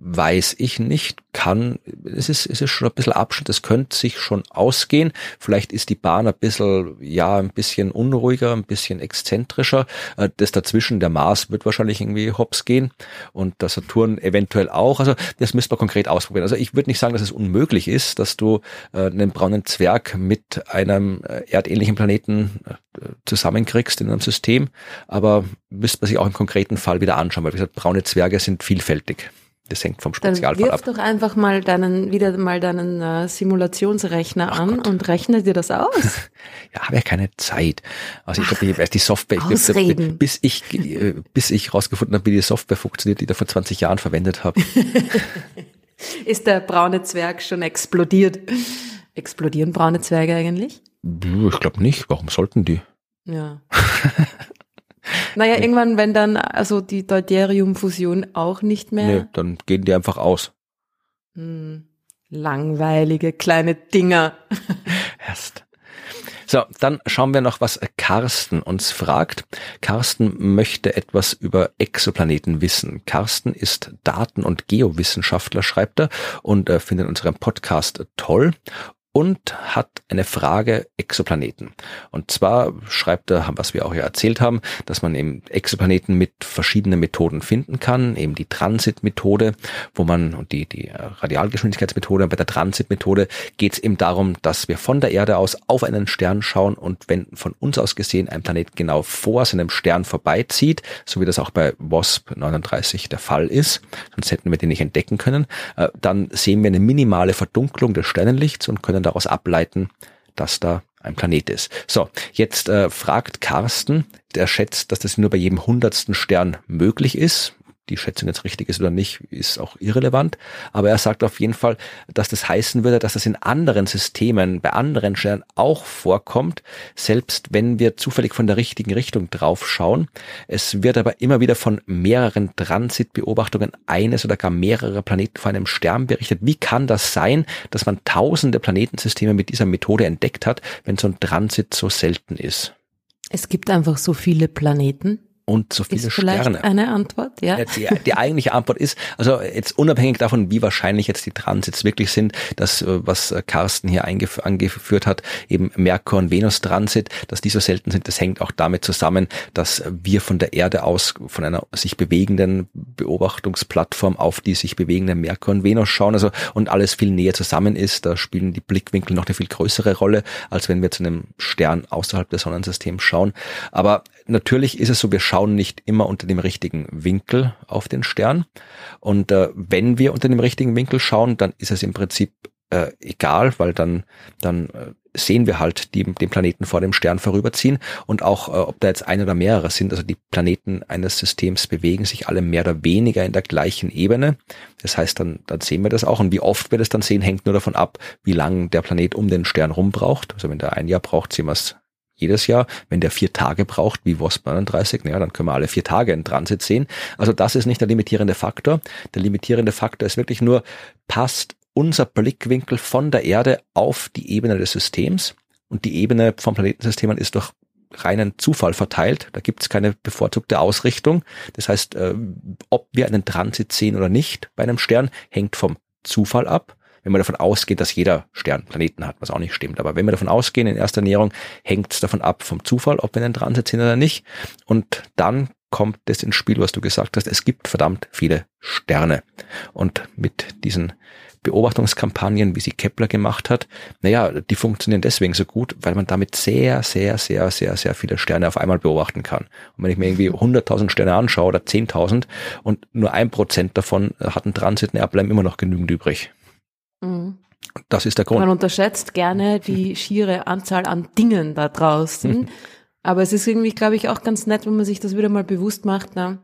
weiß ich nicht, kann, es ist, es ist schon ein bisschen Abschnitt, es könnte sich schon ausgehen. Vielleicht ist die Bahn ein bisschen, ja, ein bisschen unruhiger, ein bisschen exzentrischer. Äh, das dazwischen, der Mars wird wahrscheinlich irgendwie hops gehen und der Saturn eventuell auch. Also das müsste man konkret ausprobieren. Also ich würde nicht sagen, dass es unmöglich ist, dass du äh, einen braunen Zwerg mit einem äh, erdähnlichen Planeten zusammenkriegst in einem System, aber müsste man sich auch im konkreten Fall wieder anschauen, weil wie gesagt, braune Zwerge sind vielfältig. Das hängt vom Spezialfall Dann wirf ab. doch einfach mal deinen, wieder mal deinen äh, Simulationsrechner Ach an Gott. und rechne dir das aus. [LAUGHS] ja, habe ja keine Zeit. Also ich glaube, die Software, ich, bis ich, äh, bis ich rausgefunden habe, wie die Software funktioniert, die ich da vor 20 Jahren verwendet habe. [LAUGHS] Ist der braune Zwerg schon explodiert? Explodieren braune Zwerge eigentlich? Ich glaube nicht. Warum sollten die? Ja. [LAUGHS] Naja, irgendwann, wenn dann also die Deuterium-Fusion auch nicht mehr. Nee, dann gehen die einfach aus. Hm, langweilige kleine Dinger. [LAUGHS] Erst. So, dann schauen wir noch, was Carsten uns fragt. Carsten möchte etwas über Exoplaneten wissen. Carsten ist Daten- und Geowissenschaftler, schreibt er, und äh, findet unseren Podcast toll und hat eine Frage Exoplaneten. Und zwar schreibt er, was wir auch ja erzählt haben, dass man eben Exoplaneten mit verschiedenen Methoden finden kann, eben die Transitmethode, wo man und die die Radialgeschwindigkeitsmethode. Bei der Transitmethode geht es eben darum, dass wir von der Erde aus auf einen Stern schauen und wenn von uns aus gesehen ein Planet genau vor seinem Stern vorbeizieht, so wie das auch bei WASP 39 der Fall ist, sonst hätten wir den nicht entdecken können, äh, dann sehen wir eine minimale Verdunklung des Sternenlichts und können daraus ableiten, dass da ein Planet ist. So, jetzt äh, fragt Carsten, der schätzt, dass das nur bei jedem hundertsten Stern möglich ist. Die Schätzung jetzt richtig ist oder nicht, ist auch irrelevant. Aber er sagt auf jeden Fall, dass das heißen würde, dass das in anderen Systemen, bei anderen Sternen auch vorkommt, selbst wenn wir zufällig von der richtigen Richtung drauf schauen. Es wird aber immer wieder von mehreren Transitbeobachtungen eines oder gar mehrerer Planeten vor einem Stern berichtet. Wie kann das sein, dass man tausende Planetensysteme mit dieser Methode entdeckt hat, wenn so ein Transit so selten ist? Es gibt einfach so viele Planeten und so viele ist vielleicht Sterne. Eine Antwort, ja. Die, die eigentliche Antwort ist, also jetzt unabhängig davon, wie wahrscheinlich jetzt die Transits wirklich sind, das, äh, was äh, Carsten hier angeführt hat, eben Merkur und Venus Transit, dass die so selten sind, das hängt auch damit zusammen, dass wir von der Erde aus, von einer sich bewegenden Beobachtungsplattform auf die sich bewegenden Merkur und Venus schauen, also und alles viel näher zusammen ist, da spielen die Blickwinkel noch eine viel größere Rolle, als wenn wir zu einem Stern außerhalb des Sonnensystems schauen. Aber natürlich ist es so, wir schauen nicht immer unter dem richtigen Winkel auf den Stern. Und äh, wenn wir unter dem richtigen Winkel schauen, dann ist es im Prinzip äh, egal, weil dann, dann äh, sehen wir halt die, den Planeten vor dem Stern vorüberziehen und auch, äh, ob da jetzt ein oder mehrere sind, also die Planeten eines Systems bewegen sich alle mehr oder weniger in der gleichen Ebene. Das heißt, dann, dann sehen wir das auch und wie oft wir das dann sehen, hängt nur davon ab, wie lang der Planet um den Stern rum braucht. Also wenn der ein Jahr braucht, sehen wir es jedes Jahr. Wenn der vier Tage braucht, wie WASP 39, naja, dann können wir alle vier Tage in Transit sehen. Also das ist nicht der limitierende Faktor. Der limitierende Faktor ist wirklich nur, passt unser Blickwinkel von der Erde auf die Ebene des Systems. Und die Ebene vom Planetensystemen ist durch reinen Zufall verteilt. Da gibt es keine bevorzugte Ausrichtung. Das heißt, äh, ob wir einen Transit sehen oder nicht bei einem Stern, hängt vom Zufall ab wenn man davon ausgeht, dass jeder Stern Planeten hat, was auch nicht stimmt. Aber wenn wir davon ausgehen, in erster Näherung hängt es davon ab vom Zufall, ob wir einen Transit sind oder nicht. Und dann kommt das ins Spiel, was du gesagt hast. Es gibt verdammt viele Sterne. Und mit diesen Beobachtungskampagnen, wie sie Kepler gemacht hat, naja, die funktionieren deswegen so gut, weil man damit sehr, sehr, sehr, sehr, sehr viele Sterne auf einmal beobachten kann. Und wenn ich mir irgendwie 100.000 Sterne anschaue oder 10.000 und nur ein Prozent davon hat einen Transit, naja, bleiben immer noch genügend übrig. Mhm. Das ist der Grund. Man unterschätzt gerne die schiere Anzahl an Dingen da draußen. Mhm. Aber es ist irgendwie, glaube ich, auch ganz nett, wenn man sich das wieder mal bewusst macht. Na,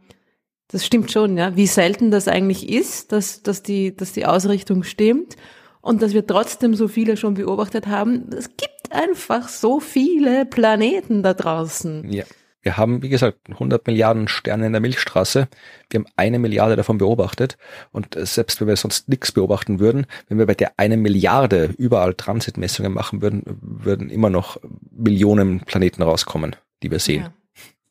das stimmt schon, ja, wie selten das eigentlich ist, dass, dass, die, dass die Ausrichtung stimmt und dass wir trotzdem so viele schon beobachtet haben. Es gibt einfach so viele Planeten da draußen. Ja. Wir haben, wie gesagt, 100 Milliarden Sterne in der Milchstraße. Wir haben eine Milliarde davon beobachtet. Und selbst wenn wir sonst nichts beobachten würden, wenn wir bei der eine Milliarde überall Transitmessungen machen würden, würden immer noch Millionen Planeten rauskommen, die wir sehen. Ja.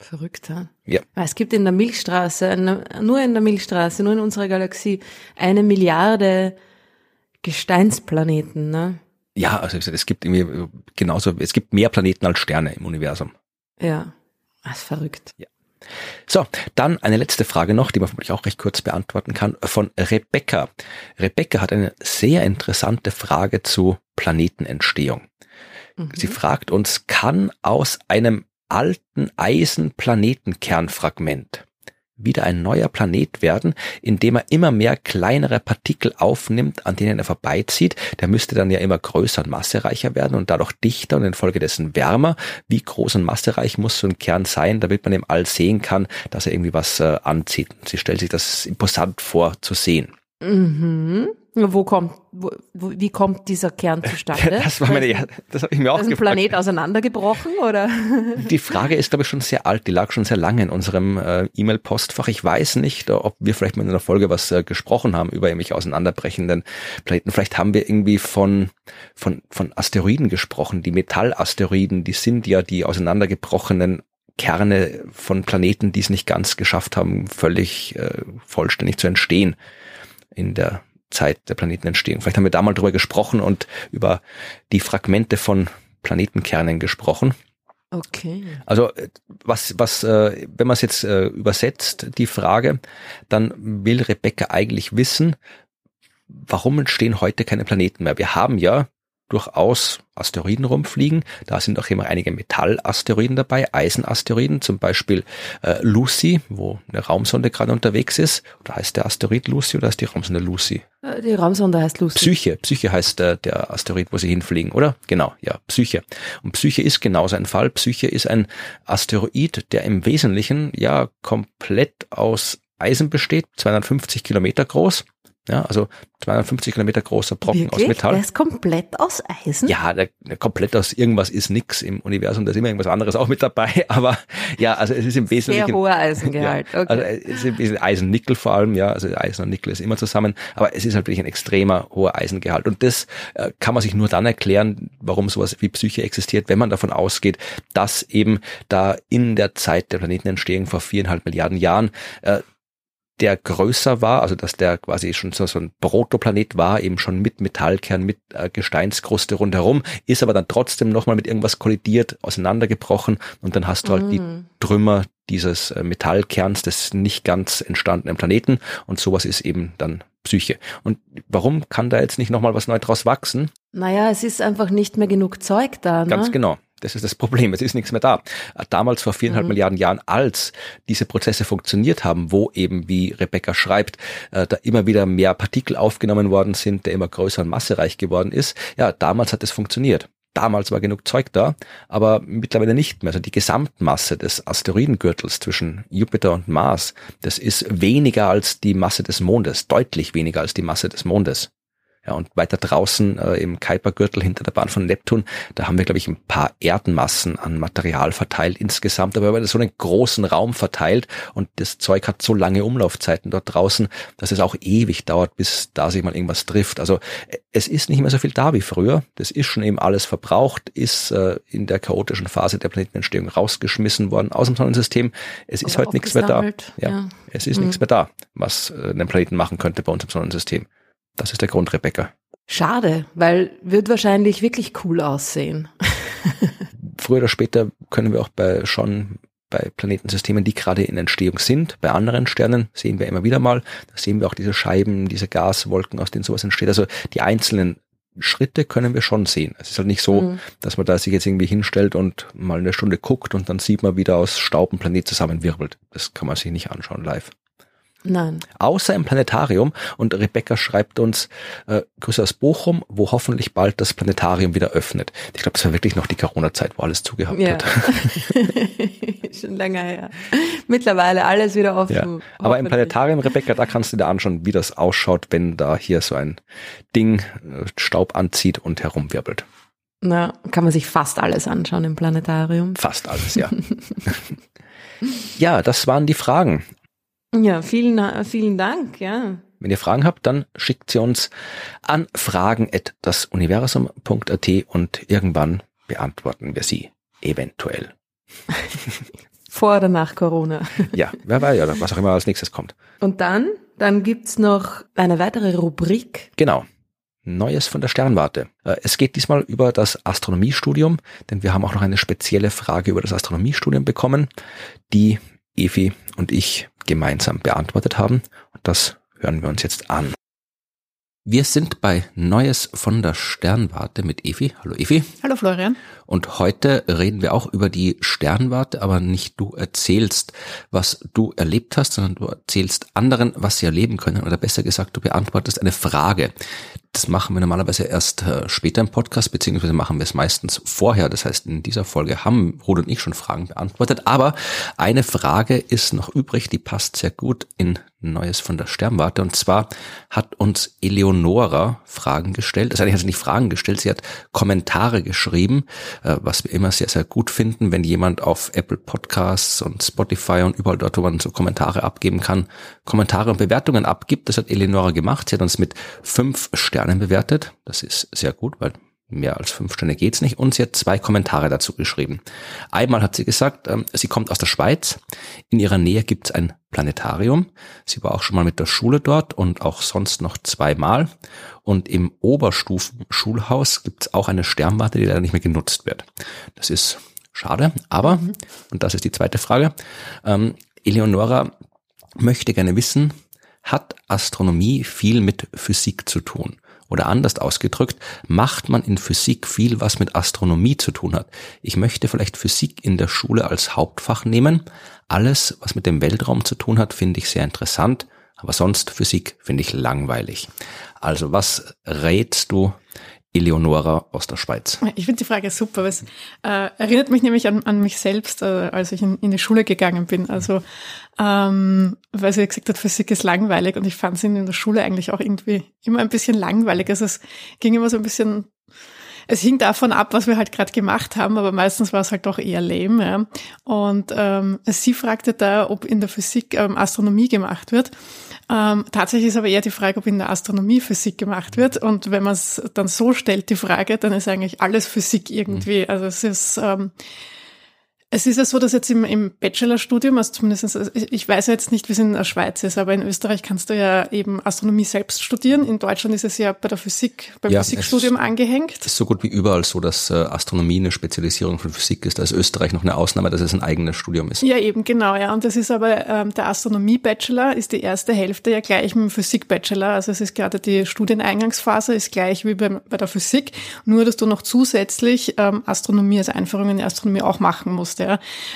Verrückt, ja? ja. Es gibt in der Milchstraße, nur in der Milchstraße, nur in unserer Galaxie, eine Milliarde Gesteinsplaneten, ne? Ja, also es gibt irgendwie genauso, es gibt mehr Planeten als Sterne im Universum. Ja. Was verrückt. Ja. So, dann eine letzte Frage noch, die man vermutlich auch recht kurz beantworten kann, von Rebecca. Rebecca hat eine sehr interessante Frage zu Planetenentstehung. Mhm. Sie fragt uns, kann aus einem alten Eisenplanetenkernfragment wieder ein neuer Planet werden, indem er immer mehr kleinere Partikel aufnimmt, an denen er vorbeizieht. Der müsste dann ja immer größer und massereicher werden und dadurch dichter und infolgedessen wärmer. Wie groß und massereich muss so ein Kern sein, damit man im All sehen kann, dass er irgendwie was äh, anzieht. Sie stellt sich das imposant vor zu sehen. Mhm. Wo kommt, wo, wie kommt dieser Kern zustande? [LAUGHS] Das war meine, ja, das habe ich mir auch gefragt. Ist ein Planet auseinandergebrochen oder? [LAUGHS] Die Frage ist, glaube ich, schon sehr alt. Die lag schon sehr lange in unserem äh, E-Mail-Postfach. Ich weiß nicht, ob wir vielleicht mal in einer Folge was äh, gesprochen haben über irgendwelche auseinanderbrechenden Planeten. Vielleicht haben wir irgendwie von, von, von Asteroiden gesprochen. Die Metallasteroiden, die sind ja die auseinandergebrochenen Kerne von Planeten, die es nicht ganz geschafft haben, völlig äh, vollständig zu entstehen in der Zeit der Planetenentstehung. Vielleicht haben wir da mal drüber gesprochen und über die Fragmente von Planetenkernen gesprochen. Okay. Also was, was, äh, wenn man es jetzt äh, übersetzt, die Frage, dann will Rebecca eigentlich wissen, warum entstehen heute keine Planeten mehr? Wir haben ja durchaus Asteroiden rumfliegen. Da sind auch immer einige Metallasteroiden dabei, Eisenasteroiden, zum Beispiel äh, Lucy, wo eine Raumsonde gerade unterwegs ist. Oder heißt der Asteroid Lucy oder heißt die Raumsonde Lucy? Äh, die Raumsonde heißt Lucy. Psyche, Psyche heißt äh, der Asteroid, wo sie hinfliegen, oder? Genau, ja, Psyche. Und Psyche ist genauso ein Fall. Psyche ist ein Asteroid, der im Wesentlichen ja komplett aus Eisen besteht, 250 Kilometer groß. Ja, also 250 Kilometer großer Brocken Wirklich? aus Metall. Der ist komplett aus Eisen? Ja, der, der komplett aus irgendwas ist nix im Universum, da ist immer irgendwas anderes auch mit dabei, [LAUGHS] aber ja, also es ist im Wesentlichen. Sehr hoher Eisengehalt, [LAUGHS] ja, okay. Also es ist im Wesentlichen Eisen-Nickel vor allem, ja, also Eisen und Nickel ist immer zusammen, aber es ist halt wirklich ein extremer hoher Eisengehalt und das äh, kann man sich nur dann erklären, warum sowas wie Psyche existiert, wenn man davon ausgeht, dass eben da in der Zeit der Planetenentstehung vor viereinhalb Milliarden Jahren äh, der größer war, also dass der quasi schon so, so ein Protoplanet war, eben schon mit Metallkern, mit äh, Gesteinskruste rundherum, ist aber dann trotzdem nochmal mit irgendwas kollidiert, auseinandergebrochen und dann hast du halt die mm. Trümmer dieses äh, Metallkerns des nicht ganz entstandenen Planeten und sowas ist eben dann Psyche. Und warum kann da jetzt nicht nochmal was neu draus wachsen? Naja, es ist einfach nicht mehr genug Zeug da. Ne? Ganz genau. Das ist das Problem. Es ist nichts mehr da. Damals vor viereinhalb mhm. Milliarden Jahren, als diese Prozesse funktioniert haben, wo eben, wie Rebecca schreibt, äh, da immer wieder mehr Partikel aufgenommen worden sind, der immer größer und massereich geworden ist. Ja, damals hat es funktioniert. Damals war genug Zeug da, aber mittlerweile nicht mehr. Also die Gesamtmasse des Asteroidengürtels zwischen Jupiter und Mars, das ist weniger als die Masse des Mondes, deutlich weniger als die Masse des Mondes. Ja, und weiter draußen äh, im Kuipergürtel hinter der Bahn von Neptun, da haben wir, glaube ich, ein paar Erdenmassen an Material verteilt insgesamt, aber über so einen großen Raum verteilt und das Zeug hat so lange Umlaufzeiten dort draußen, dass es auch ewig dauert, bis da sich mal irgendwas trifft. Also äh, es ist nicht mehr so viel da wie früher. Das ist schon eben alles verbraucht, ist äh, in der chaotischen Phase der Planetenentstehung rausgeschmissen worden aus dem Sonnensystem. Es ist heute nichts mehr da. Ja, ja. es ist mhm. nichts mehr da, was äh, einen Planeten machen könnte bei uns im Sonnensystem. Das ist der Grund, Rebecca. Schade, weil wird wahrscheinlich wirklich cool aussehen. [LAUGHS] Früher oder später können wir auch bei schon bei Planetensystemen, die gerade in Entstehung sind, bei anderen Sternen sehen wir immer wieder mal, da sehen wir auch diese Scheiben, diese Gaswolken, aus denen sowas entsteht. Also die einzelnen Schritte können wir schon sehen. Es ist halt nicht so, mhm. dass man da sich jetzt irgendwie hinstellt und mal eine Stunde guckt und dann sieht man, wie da aus Staub ein Planet zusammenwirbelt. Das kann man sich nicht anschauen live. Nein. Außer im Planetarium. Und Rebecca schreibt uns, äh, Grüße aus Bochum, wo hoffentlich bald das Planetarium wieder öffnet. Ich glaube, es war wirklich noch die Corona-Zeit, wo alles zugehabt ja. hat. [LAUGHS] Schon länger her. Mittlerweile alles wieder offen. Ja. Aber im Planetarium, Rebecca, da kannst du dir anschauen, wie das ausschaut, wenn da hier so ein Ding äh, Staub anzieht und herumwirbelt. Na, kann man sich fast alles anschauen im Planetarium. Fast alles, ja. [LAUGHS] ja, das waren die Fragen. Ja, vielen, vielen Dank, ja. Wenn ihr Fragen habt, dann schickt sie uns an fragen.dasuniversum.at und irgendwann beantworten wir sie eventuell. [LAUGHS] Vor oder nach Corona. [LAUGHS] ja, wer weiß, oder was auch immer als nächstes kommt. Und dann, dann gibt's noch eine weitere Rubrik. Genau. Neues von der Sternwarte. Äh, es geht diesmal über das Astronomiestudium, denn wir haben auch noch eine spezielle Frage über das Astronomiestudium bekommen, die Evi und ich gemeinsam beantwortet haben. Und das hören wir uns jetzt an. Wir sind bei Neues von der Sternwarte mit Evi. Hallo Evi. Hallo Florian. Und heute reden wir auch über die Sternwarte, aber nicht du erzählst, was du erlebt hast, sondern du erzählst anderen, was sie erleben können. Oder besser gesagt, du beantwortest eine Frage. Das machen wir normalerweise erst äh, später im Podcast, beziehungsweise machen wir es meistens vorher. Das heißt, in dieser Folge haben Ruth und ich schon Fragen beantwortet. Aber eine Frage ist noch übrig, die passt sehr gut in Neues von der Sternwarte. Und zwar hat uns Eleonora Fragen gestellt. Also eigentlich hat sie nicht Fragen gestellt, sie hat Kommentare geschrieben, was wir immer sehr, sehr gut finden, wenn jemand auf Apple Podcasts und Spotify und überall dort, wo man so Kommentare abgeben kann, Kommentare und Bewertungen abgibt. Das hat Eleonora gemacht. Sie hat uns mit fünf Sternen bewertet. Das ist sehr gut, weil mehr als fünf Sterne geht's nicht. Und sie hat zwei Kommentare dazu geschrieben. Einmal hat sie gesagt, ähm, sie kommt aus der Schweiz. In ihrer Nähe gibt's ein Planetarium. Sie war auch schon mal mit der Schule dort und auch sonst noch zweimal. Und im Oberstufenschulhaus gibt's auch eine Sternwarte, die leider nicht mehr genutzt wird. Das ist schade, aber, mhm. und das ist die zweite Frage, ähm, Eleonora möchte gerne wissen, hat Astronomie viel mit Physik zu tun? Oder anders ausgedrückt, macht man in Physik viel, was mit Astronomie zu tun hat. Ich möchte vielleicht Physik in der Schule als Hauptfach nehmen. Alles, was mit dem Weltraum zu tun hat, finde ich sehr interessant. Aber sonst Physik finde ich langweilig. Also was rätst du Eleonora aus der Schweiz. Ich finde die Frage super, weil es äh, erinnert mich nämlich an, an mich selbst, äh, als ich in, in, die Schule gegangen bin. Also ähm, weil sie gesagt hat, Physik ist langweilig und ich fand sie in der Schule eigentlich auch irgendwie immer ein bisschen langweilig. Also es ging immer so ein bisschen es hing davon ab, was wir halt gerade gemacht haben, aber meistens war es halt doch eher lame. Ja. Und ähm, sie fragte da, ob in der Physik ähm, Astronomie gemacht wird. Ähm, tatsächlich ist aber eher die Frage, ob in der Astronomie Physik gemacht wird. Und wenn man es dann so stellt, die Frage, dann ist eigentlich alles Physik irgendwie. Mhm. Also es ist ähm, es ist ja so, dass jetzt im, im Bachelorstudium, also zumindest, also ich weiß ja jetzt nicht, wie es in der Schweiz ist, aber in Österreich kannst du ja eben Astronomie selbst studieren. In Deutschland ist es ja bei der Physik, beim ja, Physikstudium angehängt. Es ist so gut wie überall so, dass äh, Astronomie eine Spezialisierung von Physik ist. Da ist Österreich noch eine Ausnahme, dass es ein eigenes Studium ist. Ja, eben, genau, ja. Und das ist aber, ähm, der Astronomie-Bachelor ist die erste Hälfte ja gleich mit dem Physik-Bachelor. Also es ist gerade die Studieneingangsphase ist gleich wie bei, bei der Physik, nur dass du noch zusätzlich ähm, Astronomie, also Einführung in die Astronomie auch machen musst. Ja.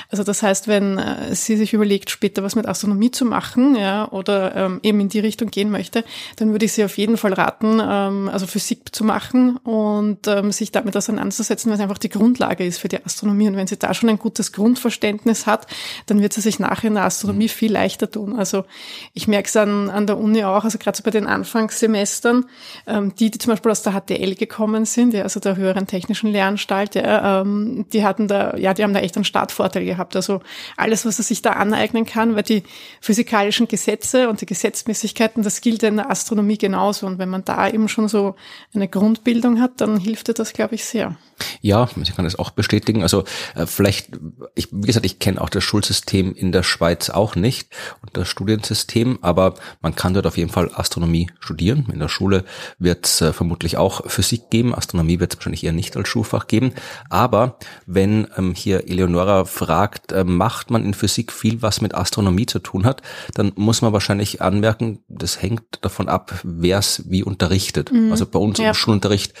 Also das heißt, wenn äh, sie sich überlegt, später was mit Astronomie zu machen, ja, oder ähm, eben in die Richtung gehen möchte, dann würde ich sie auf jeden Fall raten, ähm, also Physik zu machen und ähm, sich damit auseinanderzusetzen, weil es einfach die Grundlage ist für die Astronomie. Und wenn sie da schon ein gutes Grundverständnis hat, dann wird sie sich nachher in der Astronomie mhm. viel leichter tun. Also ich merke es an, an der Uni auch, also gerade so bei den Anfangssemestern, ähm, die, die zum Beispiel aus der HTL gekommen sind, ja, also der höheren technischen Lehranstalt, ja, ähm, die hatten da, ja, die haben da echt einen Vorteil gehabt. Also alles, was er sich da aneignen kann, weil die physikalischen Gesetze und die Gesetzmäßigkeiten, das gilt in der Astronomie genauso. Und wenn man da eben schon so eine Grundbildung hat, dann hilft dir das, glaube ich, sehr. Ja, ich kann das auch bestätigen. Also äh, vielleicht, ich, wie gesagt, ich kenne auch das Schulsystem in der Schweiz auch nicht und das Studiensystem, aber man kann dort auf jeden Fall Astronomie studieren. In der Schule wird es äh, vermutlich auch Physik geben. Astronomie wird es wahrscheinlich eher nicht als Schulfach geben. Aber wenn ähm, hier Eleonora fragt, äh, macht man in Physik viel, was mit Astronomie zu tun hat, dann muss man wahrscheinlich anmerken, das hängt davon ab, wer es wie unterrichtet. Mhm. Also bei uns ja. im Schulunterricht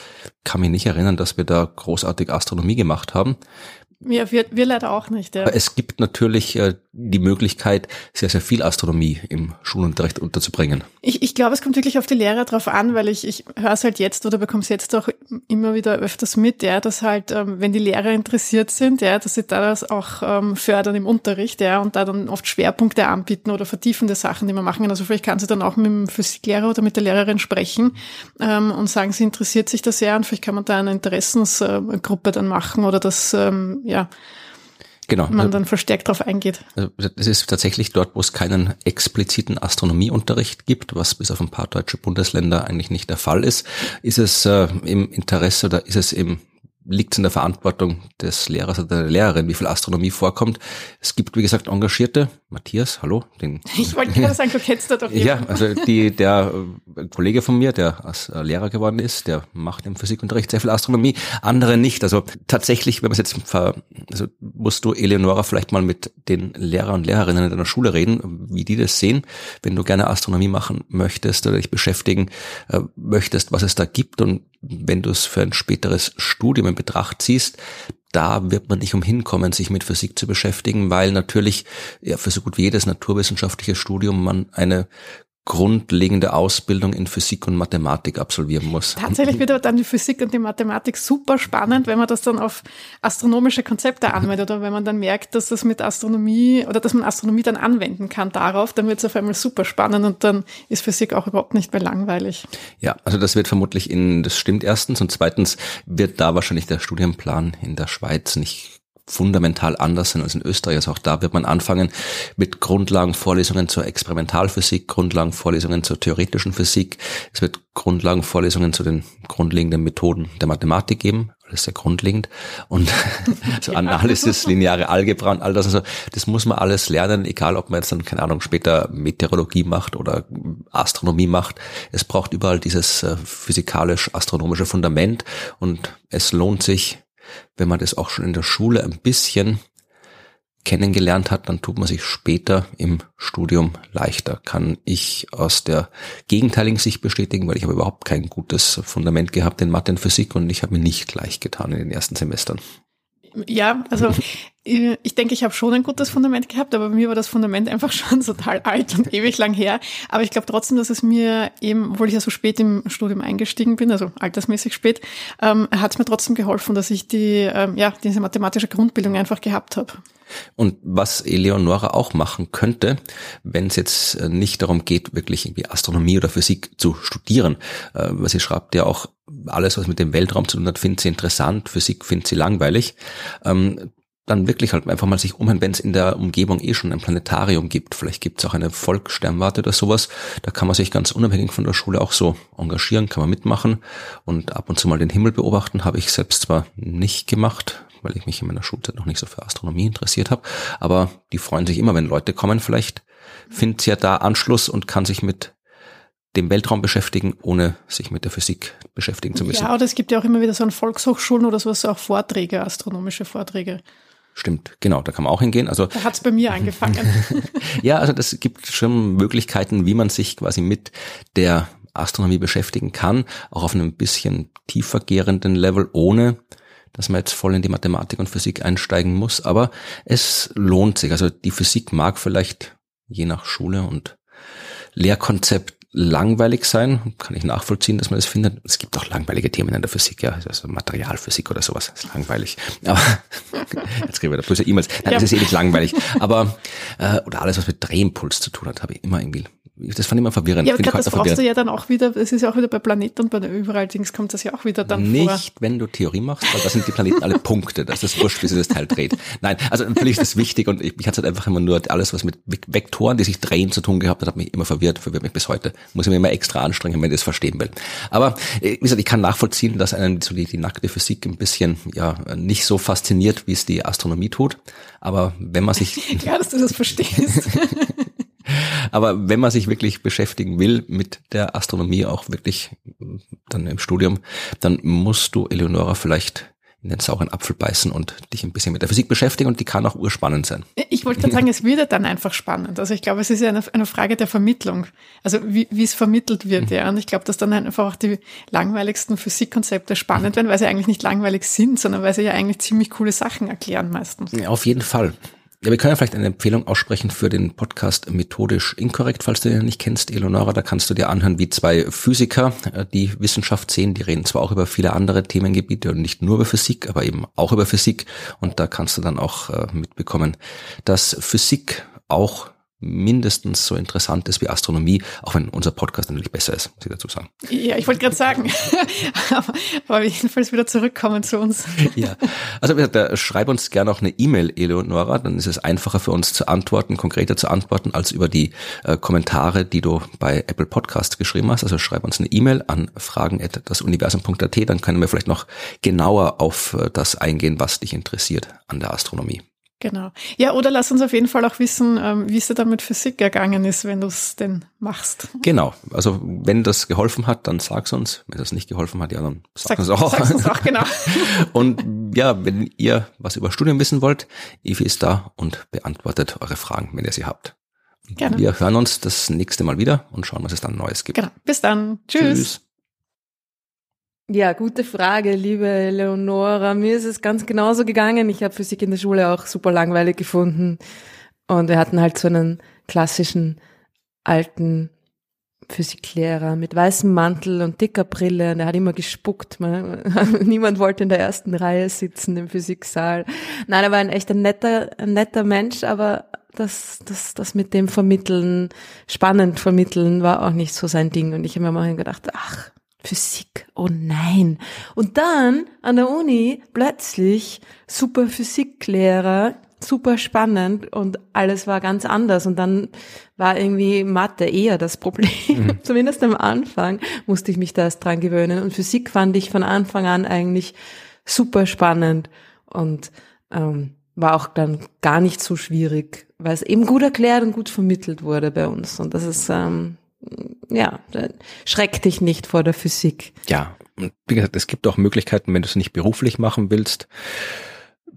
kann mich nicht erinnern, dass wir da großartig Astronomie gemacht haben. Ja, wir, wir leider auch nicht. Ja. Aber es gibt natürlich äh, die Möglichkeit, sehr, sehr viel Astronomie im Schulunterricht unterzubringen. Ich, ich glaube, es kommt wirklich auf die Lehrer drauf an, weil ich, ich höre es halt jetzt oder bekomme es jetzt auch immer wieder öfters mit, ja, dass halt, ähm, wenn die Lehrer interessiert sind, ja, dass sie da das auch ähm, fördern im Unterricht, ja, und da dann oft Schwerpunkte anbieten oder vertiefende Sachen, die man machen kann. Also vielleicht kann sie dann auch mit dem Physiklehrer oder mit der Lehrerin sprechen ähm, und sagen, sie interessiert sich da sehr und vielleicht kann man da eine Interessensgruppe dann machen oder das ähm, ja, genau. man dann verstärkt darauf eingeht. Also es ist tatsächlich dort, wo es keinen expliziten Astronomieunterricht gibt, was bis auf ein paar deutsche Bundesländer eigentlich nicht der Fall ist, ist es äh, im Interesse oder ist es im liegt es in der Verantwortung des Lehrers oder der Lehrerin, wie viel Astronomie vorkommt. Es gibt, wie gesagt, Engagierte. Matthias, hallo. Den, [LAUGHS] ich wollte gerade sagen, du kennst da doch jemanden. Ja, also die, der äh, Kollege von mir, der als äh, Lehrer geworden ist, der macht im Physikunterricht sehr viel Astronomie, andere nicht. Also tatsächlich, wenn man es jetzt, ver, also musst du Eleonora vielleicht mal mit den Lehrer und Lehrerinnen in deiner Schule reden, wie die das sehen, wenn du gerne Astronomie machen möchtest oder dich beschäftigen äh, möchtest, was es da gibt und wenn du es für ein späteres Studium in Betracht ziehst, da wird man nicht umhin kommen, sich mit Physik zu beschäftigen, weil natürlich ja, für so gut wie jedes naturwissenschaftliche Studium man eine grundlegende Ausbildung in Physik und Mathematik absolvieren muss. Tatsächlich wird aber dann die Physik und die Mathematik super spannend, wenn man das dann auf astronomische Konzepte anwendet oder wenn man dann merkt, dass das mit Astronomie oder dass man Astronomie dann anwenden kann darauf, dann wird es auf einmal super spannend und dann ist Physik auch überhaupt nicht mehr langweilig. Ja, also das wird vermutlich in, das stimmt erstens und zweitens wird da wahrscheinlich der Studienplan in der Schweiz nicht fundamental anders sind als in Österreich. Also auch da wird man anfangen mit Grundlagenvorlesungen zur Experimentalphysik, Grundlagenvorlesungen zur theoretischen Physik. Es wird Grundlagenvorlesungen zu den grundlegenden Methoden der Mathematik geben. Alles sehr grundlegend. Und [LAUGHS] so Analysis, lineare Algebra und all das. Also das muss man alles lernen, egal ob man jetzt dann, keine Ahnung, später Meteorologie macht oder Astronomie macht. Es braucht überall dieses äh, physikalisch-astronomische Fundament und es lohnt sich, wenn man das auch schon in der Schule ein bisschen kennengelernt hat, dann tut man sich später im Studium leichter. Kann ich aus der gegenteiligen Sicht bestätigen, weil ich habe überhaupt kein gutes Fundament gehabt in Mathe und Physik und ich habe mir nicht leicht getan in den ersten Semestern. Ja, also ich denke, ich habe schon ein gutes Fundament gehabt, aber bei mir war das Fundament einfach [LAUGHS] schon total alt und ewig lang her. Aber ich glaube trotzdem, dass es mir eben, obwohl ich ja so spät im Studium eingestiegen bin, also altersmäßig spät, ähm, hat es mir trotzdem geholfen, dass ich die, ähm, ja, diese mathematische Grundbildung einfach gehabt habe. Und was Eleonora auch machen könnte, wenn es jetzt äh, nicht darum geht, wirklich irgendwie Astronomie oder Physik zu studieren, äh, sie schreibt ja auch, alles, was mit dem Weltraum zu tun hat, findet sie interessant, Physik findet sie langweilig. Ähm, dann wirklich halt einfach mal sich umhören, wenn es in der Umgebung eh schon ein Planetarium gibt. Vielleicht gibt es auch eine Volkssternwarte oder sowas. Da kann man sich ganz unabhängig von der Schule auch so engagieren, kann man mitmachen und ab und zu mal den Himmel beobachten. Habe ich selbst zwar nicht gemacht, weil ich mich in meiner Schulzeit noch nicht so für Astronomie interessiert habe, aber die freuen sich immer, wenn Leute kommen. Vielleicht findet sie ja da Anschluss und kann sich mit dem Weltraum beschäftigen, ohne sich mit der Physik beschäftigen zu müssen. Ja, oder es gibt ja auch immer wieder so an Volkshochschulen oder sowas auch Vorträge, astronomische Vorträge. Stimmt, genau, da kann man auch hingehen. Also da hat's bei mir [LAUGHS] angefangen. [LAUGHS] ja, also das gibt schon Möglichkeiten, wie man sich quasi mit der Astronomie beschäftigen kann, auch auf einem bisschen tiefer gehenden Level, ohne dass man jetzt voll in die Mathematik und Physik einsteigen muss. Aber es lohnt sich. Also die Physik mag vielleicht je nach Schule und Lehrkonzept langweilig sein. Kann ich nachvollziehen, dass man das findet. Es gibt auch langweilige Themen in der Physik, ja. Also Materialphysik oder sowas. Das ist langweilig. Aber [LAUGHS] jetzt kriegen wir da böse E-Mails. Nein, ja. das ist eh nicht langweilig. Aber äh, oder alles, was mit Drehimpuls zu tun hat, habe ich immer irgendwie das fand ich immer verwirrend. Ja, aber grad, das brauchst verwirrend. du ja dann auch wieder, das ist ja auch wieder bei Planeten und bei überall Dings kommt das ja auch wieder dann Nicht, vor. Nicht, wenn du Theorie machst, weil da sind die Planeten alle Punkte, das ist wurscht, wie sich das Teil dreht. Nein, also natürlich ist das wichtig und ich, mich hat halt einfach immer nur alles, was mit Vektoren, die sich drehen, zu tun gehabt hat, hat mich immer verwirrt, verwirrt mich bis heute. Muss ich mir immer extra anstrengen, wenn ich das verstehen will. Aber, äh, wie gesagt, ich kann nachvollziehen, dass einen so die, die nackte Physik ein bisschen, ja, nicht so fasziniert, wie es die Astronomie tut. Aber wenn man sich... [LAUGHS] ja, dass du das verstehst. [LAUGHS] Aber wenn man sich wirklich beschäftigen will mit der Astronomie, auch wirklich dann im Studium, dann musst du Eleonora vielleicht in den sauren Apfel beißen und dich ein bisschen mit der Physik beschäftigen und die kann auch urspannend sein. Ich wollte gerade sagen, es wird dann einfach spannend. Also ich glaube, es ist ja eine, eine Frage der Vermittlung. Also wie, wie es vermittelt wird, mhm. ja. Und ich glaube, dass dann einfach auch die langweiligsten Physikkonzepte spannend werden, weil sie eigentlich nicht langweilig sind, sondern weil sie ja eigentlich ziemlich coole Sachen erklären meistens. Ja, auf jeden Fall. Ja, wir können ja vielleicht eine Empfehlung aussprechen für den Podcast Methodisch Inkorrekt, falls du den nicht kennst, Eleonora. Da kannst du dir anhören, wie zwei Physiker äh, die Wissenschaft sehen. Die reden zwar auch über viele andere Themengebiete und nicht nur über Physik, aber eben auch über Physik. Und da kannst du dann auch äh, mitbekommen, dass Physik auch mindestens so interessant ist wie Astronomie, auch wenn unser Podcast natürlich besser ist, muss ich dazu sagen. Ja, ich wollte gerade sagen, [LAUGHS] aber, aber jedenfalls wieder zurückkommen zu uns. ja, also da, schreib uns gerne auch eine E-Mail, Eleonora, dann ist es einfacher für uns zu antworten, konkreter zu antworten, als über die äh, Kommentare, die du bei Apple Podcast geschrieben hast. Also schreib uns eine E-Mail an fragen.dasuniversum.at, dann können wir vielleicht noch genauer auf äh, das eingehen, was dich interessiert an der Astronomie. Genau. Ja, oder lass uns auf jeden Fall auch wissen, ähm, wie es dir da mit Physik ergangen ist, wenn du es denn machst. Genau. Also wenn das geholfen hat, dann sag's uns. Wenn das nicht geholfen hat, ja, dann sag, uns auch. Sag's uns auch, genau. [LAUGHS] und ja, wenn ihr was über Studien wissen wollt, Evi ist da und beantwortet eure Fragen, wenn ihr sie habt. Gerne. Wir hören uns das nächste Mal wieder und schauen, was es dann Neues gibt. Genau. Bis dann. Tschüss. Tschüss. Ja, gute Frage, liebe Leonora. Mir ist es ganz genauso gegangen. Ich habe Physik in der Schule auch super langweilig gefunden. Und wir hatten halt so einen klassischen alten Physiklehrer mit weißem Mantel und dicker Brille und er hat immer gespuckt. Man, [LAUGHS] niemand wollte in der ersten Reihe sitzen im Physiksaal. Nein, er war ein echt ein netter, ein netter Mensch, aber das, das, das mit dem Vermitteln, spannend vermitteln, war auch nicht so sein Ding. Und ich habe mir mal gedacht, ach, Physik, oh nein. Und dann an der Uni plötzlich super Physiklehrer, super spannend und alles war ganz anders. Und dann war irgendwie Mathe eher das Problem. Mhm. [LAUGHS] Zumindest am Anfang musste ich mich da erst dran gewöhnen. Und Physik fand ich von Anfang an eigentlich super spannend und ähm, war auch dann gar nicht so schwierig, weil es eben gut erklärt und gut vermittelt wurde bei uns. Und das ist ähm, ja, schreck dich nicht vor der Physik. Ja, und wie gesagt, es gibt auch Möglichkeiten, wenn du es nicht beruflich machen willst,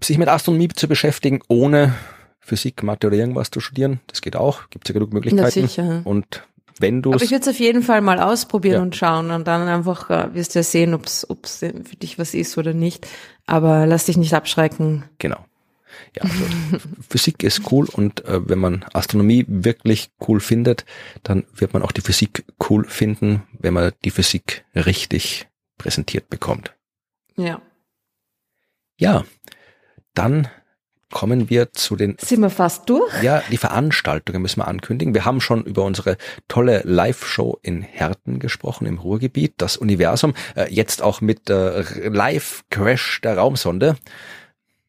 sich mit Astronomie zu beschäftigen, ohne Physik, Mathe oder irgendwas zu studieren. Das geht auch, gibt es ja genug Möglichkeiten. sicher. Und wenn du Aber ich würde es auf jeden Fall mal ausprobieren ja. und schauen und dann einfach äh, wirst du ja sehen, ob es für dich was ist oder nicht. Aber lass dich nicht abschrecken. Genau. Ja, also Physik ist cool und äh, wenn man Astronomie wirklich cool findet, dann wird man auch die Physik cool finden, wenn man die Physik richtig präsentiert bekommt. Ja. Ja, dann kommen wir zu den. Sind wir fast durch? Ja, die Veranstaltungen müssen wir ankündigen. Wir haben schon über unsere tolle Live-Show in Herten gesprochen, im Ruhrgebiet, das Universum. Äh, jetzt auch mit äh, Live-Crash der Raumsonde.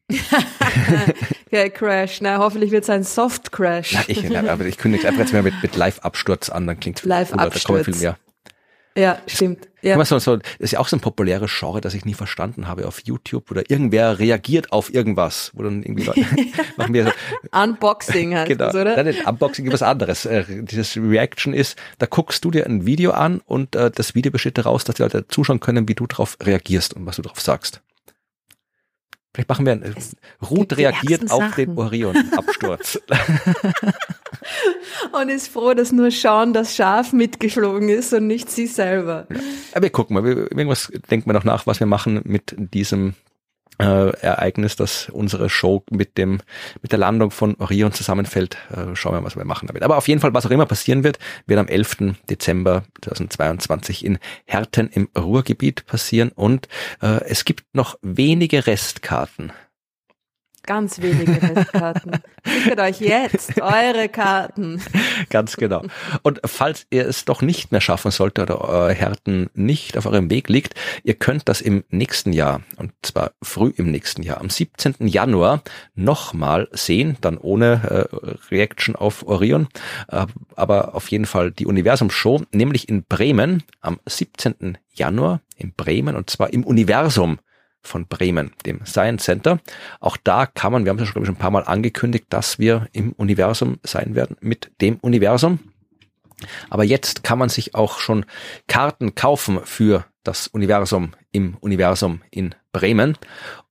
[LAUGHS] okay, Crash. Na, hoffentlich wird es ein Soft Crash. Na, ich, na, aber ich kündige einfach jetzt mal mit, mit Live-Absturz an, dann klingt es Live-Absturz. Da viel mehr. Ja, stimmt. Ja. So, so, das ist ja auch so ein populäres Genre, das ich nie verstanden habe auf YouTube oder irgendwer reagiert auf irgendwas, wo dann irgendwie [LAUGHS] [LAUGHS] machen wir so, Unboxing heißt genau. das, oder? Nein, Unboxing ist was anderes. Äh, dieses Reaction ist, da guckst du dir ein Video an und äh, das Video besteht daraus, dass die Leute zuschauen können, wie du darauf reagierst und was du darauf sagst. Vielleicht machen wir ein Ruth reagiert auf Sachen. den Orion-Absturz. [LAUGHS] und ist froh, dass nur Sean das Schaf mitgeflogen ist und nicht sie selber. Ja. Aber wir gucken mal, irgendwas denken wir noch nach, was wir machen mit diesem äh, Ereignis, dass unsere Show mit dem mit der Landung von Orion zusammenfällt. Äh, schauen wir mal, was wir machen damit. Aber auf jeden Fall, was auch immer passieren wird, wird am 11. Dezember 2022 in Herten im Ruhrgebiet passieren und äh, es gibt noch wenige Restkarten Ganz wenige Festkarten. Sichert euch jetzt eure Karten. Ganz genau. Und falls ihr es doch nicht mehr schaffen sollte oder euer Herten nicht auf eurem Weg liegt, ihr könnt das im nächsten Jahr, und zwar früh im nächsten Jahr, am 17. Januar nochmal sehen, dann ohne äh, Reaction auf Orion, äh, aber auf jeden Fall die Universum-Show, nämlich in Bremen am 17. Januar in Bremen und zwar im Universum von Bremen, dem Science Center. Auch da kann man, wir haben es schon, schon ein paar Mal angekündigt, dass wir im Universum sein werden mit dem Universum. Aber jetzt kann man sich auch schon Karten kaufen für das Universum im Universum in Bremen.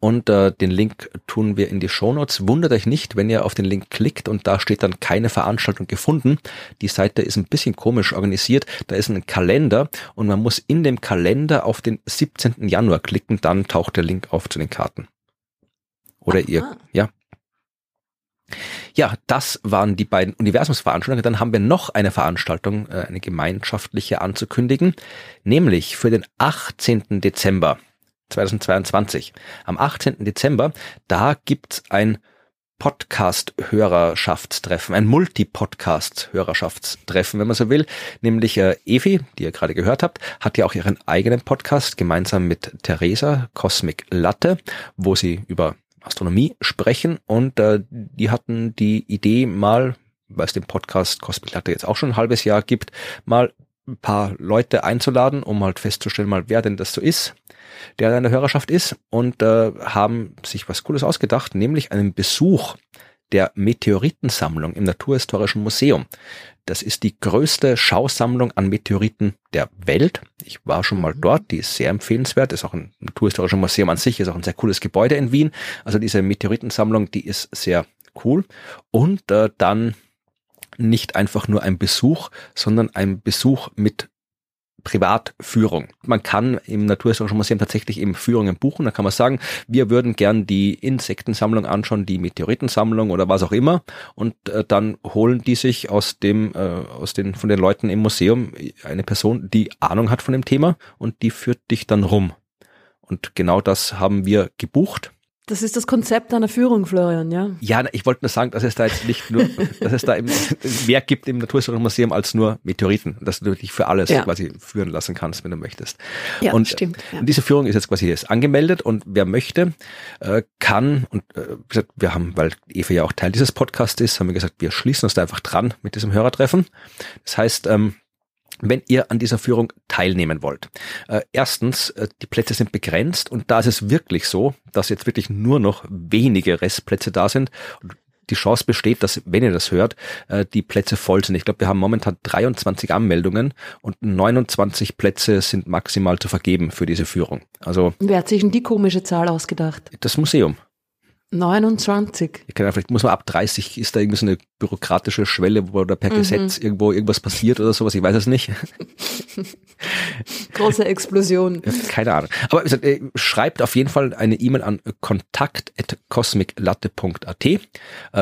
Und äh, den Link tun wir in die Shownotes. Wundert euch nicht, wenn ihr auf den Link klickt und da steht dann keine Veranstaltung gefunden. Die Seite ist ein bisschen komisch organisiert. Da ist ein Kalender und man muss in dem Kalender auf den 17. Januar klicken, dann taucht der Link auf zu den Karten. Oder Aha. ihr, ja, ja, das waren die beiden Universumsveranstaltungen. Dann haben wir noch eine Veranstaltung, äh, eine gemeinschaftliche anzukündigen, nämlich für den 18. Dezember 2022. Am 18. Dezember, da gibt's ein Podcast-Hörerschaftstreffen, ein Multi-Podcast-Hörerschaftstreffen, wenn man so will. Nämlich äh, Evi, die ihr gerade gehört habt, hat ja auch ihren eigenen Podcast gemeinsam mit Theresa Cosmic Latte, wo sie über Astronomie sprechen und äh, die hatten die Idee mal, weil es den Podcast Cosmic Latte jetzt auch schon ein halbes Jahr gibt, mal ein paar Leute einzuladen, um halt festzustellen, mal wer denn das so ist, der in der Hörerschaft ist und äh, haben sich was Cooles ausgedacht, nämlich einen Besuch der Meteoritensammlung im Naturhistorischen Museum. Das ist die größte Schausammlung an Meteoriten der Welt. Ich war schon mal mhm. dort, die ist sehr empfehlenswert, ist auch ein Naturhistorisches Museum an sich, ist auch ein sehr cooles Gebäude in Wien. Also diese Meteoritensammlung, die ist sehr cool. Und äh, dann nicht einfach nur ein Besuch, sondern ein Besuch mit Privatführung. Man kann im Naturhistorischen Museum tatsächlich eben Führungen buchen. Da kann man sagen, wir würden gern die Insektensammlung anschauen, die Meteoritensammlung oder was auch immer. Und äh, dann holen die sich aus dem, äh, aus den, von den Leuten im Museum eine Person, die Ahnung hat von dem Thema und die führt dich dann rum. Und genau das haben wir gebucht. Das ist das Konzept einer Führung, Florian, ja? Ja, ich wollte nur sagen, dass es da jetzt nicht nur, [LAUGHS] dass es da eben mehr gibt im Naturhistorischen Museum als nur Meteoriten, dass du dich für alles ja. quasi führen lassen kannst, wenn du möchtest. Ja, und, stimmt. Ja. Und diese Führung ist jetzt quasi jetzt angemeldet und wer möchte, äh, kann, und äh, wir haben, weil Eva ja auch Teil dieses Podcasts ist, haben wir gesagt, wir schließen uns da einfach dran mit diesem Hörertreffen. Das heißt, ähm, wenn ihr an dieser Führung teilnehmen wollt. Äh, erstens, äh, die Plätze sind begrenzt und da ist es wirklich so, dass jetzt wirklich nur noch wenige Restplätze da sind. Und die Chance besteht, dass, wenn ihr das hört, äh, die Plätze voll sind. Ich glaube, wir haben momentan 23 Anmeldungen und 29 Plätze sind maximal zu vergeben für diese Führung. Also Wer hat sich denn die komische Zahl ausgedacht? Das Museum. 29. Ich kann ja, vielleicht muss man ab 30 ist da irgendwie so eine bürokratische Schwelle, wo da per mhm. Gesetz irgendwo irgendwas passiert oder sowas, ich weiß es nicht. [LAUGHS] Große Explosion. Keine Ahnung. Aber wie gesagt, äh, schreibt auf jeden Fall eine E-Mail an kontakt.cosmiclatte.at. Äh,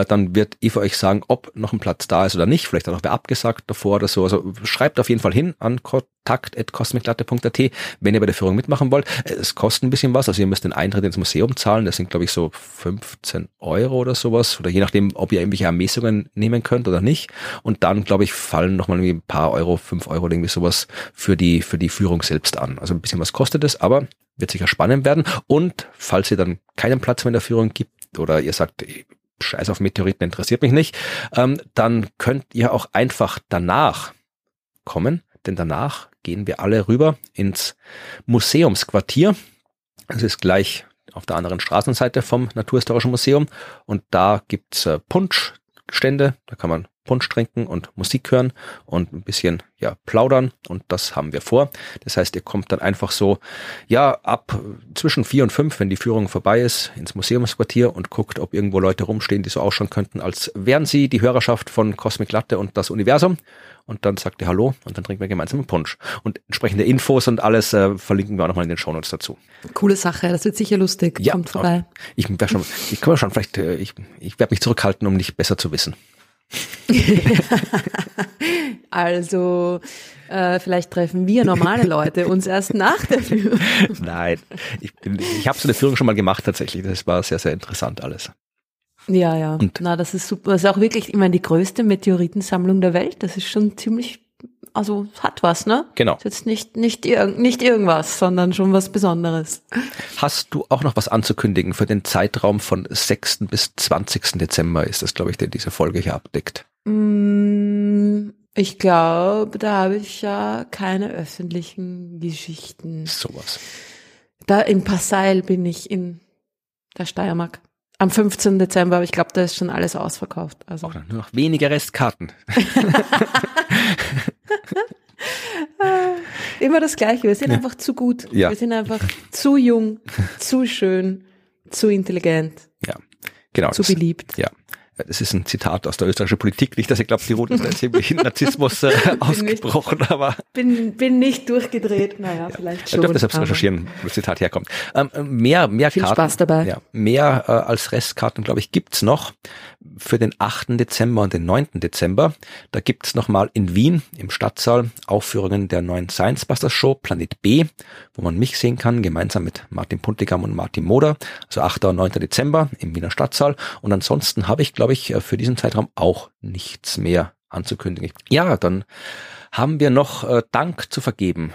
dann wird Eva euch sagen, ob noch ein Platz da ist oder nicht. Vielleicht hat noch wer abgesagt davor oder so. Also schreibt auf jeden Fall hin an kontakt.cosmiclatte.at, wenn ihr bei der Führung mitmachen wollt. Äh, es kostet ein bisschen was, also ihr müsst den Eintritt ins Museum zahlen. Das sind, glaube ich, so 15 Euro oder sowas. Oder je nachdem, ob ihr irgendwelche Ermessungen nehmen könnt oder nicht. Und dann, glaube ich, fallen nochmal ein paar Euro, fünf Euro irgendwie sowas für die, für die Führung selbst an. Also ein bisschen was kostet es, aber wird sicher spannend werden. Und falls ihr dann keinen Platz mehr in der Führung gibt oder ihr sagt, Scheiß auf Meteoriten interessiert mich nicht, ähm, dann könnt ihr auch einfach danach kommen, denn danach gehen wir alle rüber ins Museumsquartier. Es ist gleich auf der anderen Straßenseite vom Naturhistorischen Museum. Und da gibt's äh, Punschstände, da kann man Punsch trinken und Musik hören und ein bisschen ja plaudern und das haben wir vor. Das heißt, ihr kommt dann einfach so ja ab zwischen vier und fünf, wenn die Führung vorbei ist, ins Museumsquartier und guckt, ob irgendwo Leute rumstehen, die so ausschauen könnten, als wären sie die Hörerschaft von Cosmic Latte und das Universum. Und dann sagt ihr Hallo und dann trinken wir gemeinsam einen Punsch. Und entsprechende Infos und alles äh, verlinken wir auch nochmal in den Shownotes dazu. Coole Sache, das wird sicher lustig. Ja, Kommt vorbei. Ich schon, ich kann schon vielleicht, äh, ich, ich werde mich zurückhalten, um nicht besser zu wissen. [LAUGHS] also äh, vielleicht treffen wir normale Leute uns erst nach der Führung. Nein, ich, ich habe so eine Führung schon mal gemacht tatsächlich. Das war sehr, sehr interessant alles. Ja, ja. Und Na, das ist super. Das ist auch wirklich, ich meine, die größte Meteoritensammlung der Welt. Das ist schon ziemlich, also hat was, ne? Genau. Ist jetzt nicht, nicht, irg nicht irgendwas, sondern schon was Besonderes. Hast du auch noch was anzukündigen für den Zeitraum von 6. bis 20. Dezember? Ist das, glaube ich, der diese Folge hier abdeckt? Mm, ich glaube, da habe ich ja keine öffentlichen Geschichten. Sowas. Da in Passail bin ich in der Steiermark. Am 15. Dezember, aber ich glaube, da ist schon alles ausverkauft. Also. Auch nur noch wenige Restkarten. [LAUGHS] [LAUGHS] Immer das Gleiche. Wir sind ja. einfach zu gut. Ja. Wir sind einfach zu jung, zu schön, zu intelligent. Ja, genau. Zu beliebt. Ja das ist ein Zitat aus der österreichischen Politik, nicht, dass ich glaube, Tirol ist jetzt irgendwie Narzissmus äh, ausgebrochen, nicht, aber. Bin, bin nicht durchgedreht, naja, ja. vielleicht schon. Ich dürfte selbst recherchieren, wo das Zitat herkommt. Ähm, mehr, mehr Viel Karten. Spaß dabei. Ja, mehr äh, als Restkarten, glaube ich, gibt's noch für den 8. Dezember und den 9. Dezember. Da gibt's nochmal in Wien im Stadtsaal Aufführungen der neuen Science Busters Show Planet B, wo man mich sehen kann, gemeinsam mit Martin Puntigam und Martin Moder. Also 8. und 9. Dezember im Wiener Stadtsaal. Und ansonsten habe ich, glaube ich, für diesen Zeitraum auch nichts mehr anzukündigen. Ja, dann haben wir noch äh, Dank zu vergeben.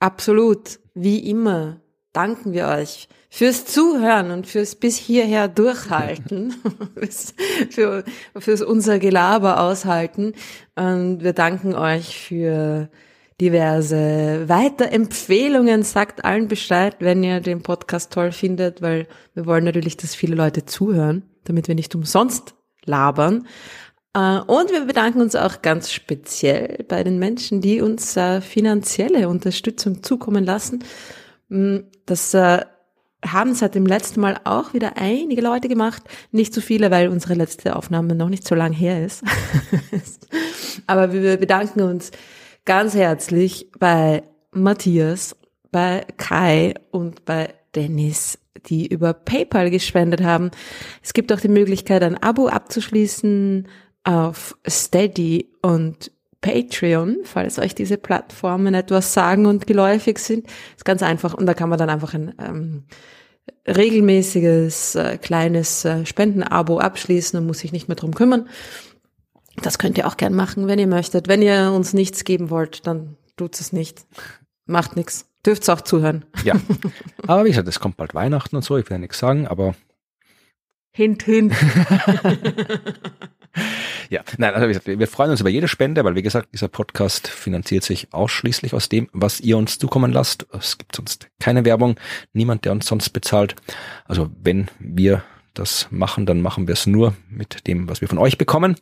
Absolut. Wie immer danken wir euch fürs Zuhören und fürs bis hierher durchhalten, [LAUGHS] für, fürs unser Gelaber aushalten. Und wir danken euch für diverse Weiterempfehlungen. Sagt allen Bescheid, wenn ihr den Podcast toll findet, weil wir wollen natürlich, dass viele Leute zuhören, damit wir nicht umsonst labern. Äh, und wir bedanken uns auch ganz speziell bei den Menschen, die uns äh, finanzielle Unterstützung zukommen lassen. Mm, das äh, haben seit dem letzten Mal auch wieder einige Leute gemacht. Nicht so viele, weil unsere letzte Aufnahme noch nicht so lang her ist. [LAUGHS] Aber wir bedanken uns ganz herzlich bei Matthias, bei Kai und bei Dennis, die über PayPal gespendet haben. Es gibt auch die Möglichkeit, ein Abo abzuschließen auf Steady und Patreon, falls euch diese Plattformen etwas sagen und geläufig sind. ist ganz einfach und da kann man dann einfach ein ähm, regelmäßiges äh, kleines äh, Spendenabo abschließen und muss sich nicht mehr drum kümmern. Das könnt ihr auch gern machen, wenn ihr möchtet. Wenn ihr uns nichts geben wollt, dann tut es nicht. Macht nichts. Dürft's auch zuhören. Ja. [LAUGHS] Aber wie gesagt, es kommt bald Weihnachten und so, ich will ja nichts sagen, aber. Hint, hint. [LAUGHS] ja, nein, also wir freuen uns über jede Spende, weil wie gesagt, dieser Podcast finanziert sich ausschließlich aus dem, was ihr uns zukommen lasst. Es gibt sonst keine Werbung, niemand, der uns sonst bezahlt. Also wenn wir das machen, dann machen wir es nur mit dem, was wir von euch bekommen.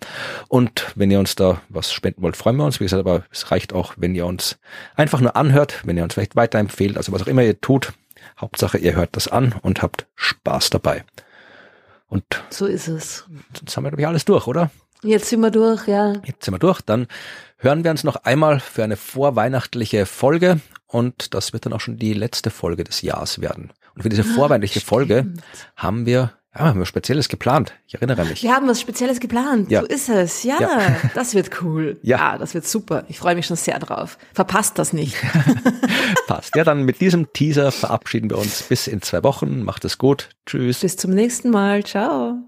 Und wenn ihr uns da was spenden wollt, freuen wir uns. Wie gesagt, aber es reicht auch, wenn ihr uns einfach nur anhört, wenn ihr uns vielleicht weiterempfehlt, also was auch immer ihr tut. Hauptsache, ihr hört das an und habt Spaß dabei. Und so ist es. Jetzt haben wir, glaube ich, alles durch, oder? Jetzt sind wir durch, ja. Jetzt sind wir durch. Dann hören wir uns noch einmal für eine vorweihnachtliche Folge und das wird dann auch schon die letzte Folge des Jahres werden. Und für diese ah, vorweihnachtliche Folge haben wir ja, haben wir Spezielles geplant. Ich erinnere mich. Wir haben was Spezielles geplant. Ja. So ist es. Ja, ja. [LAUGHS] das wird cool. Ja. ja, das wird super. Ich freue mich schon sehr drauf. Verpasst das nicht. [LAUGHS] Passt. Ja, dann mit diesem Teaser verabschieden wir uns bis in zwei Wochen. Macht es gut. Tschüss. Bis zum nächsten Mal. Ciao.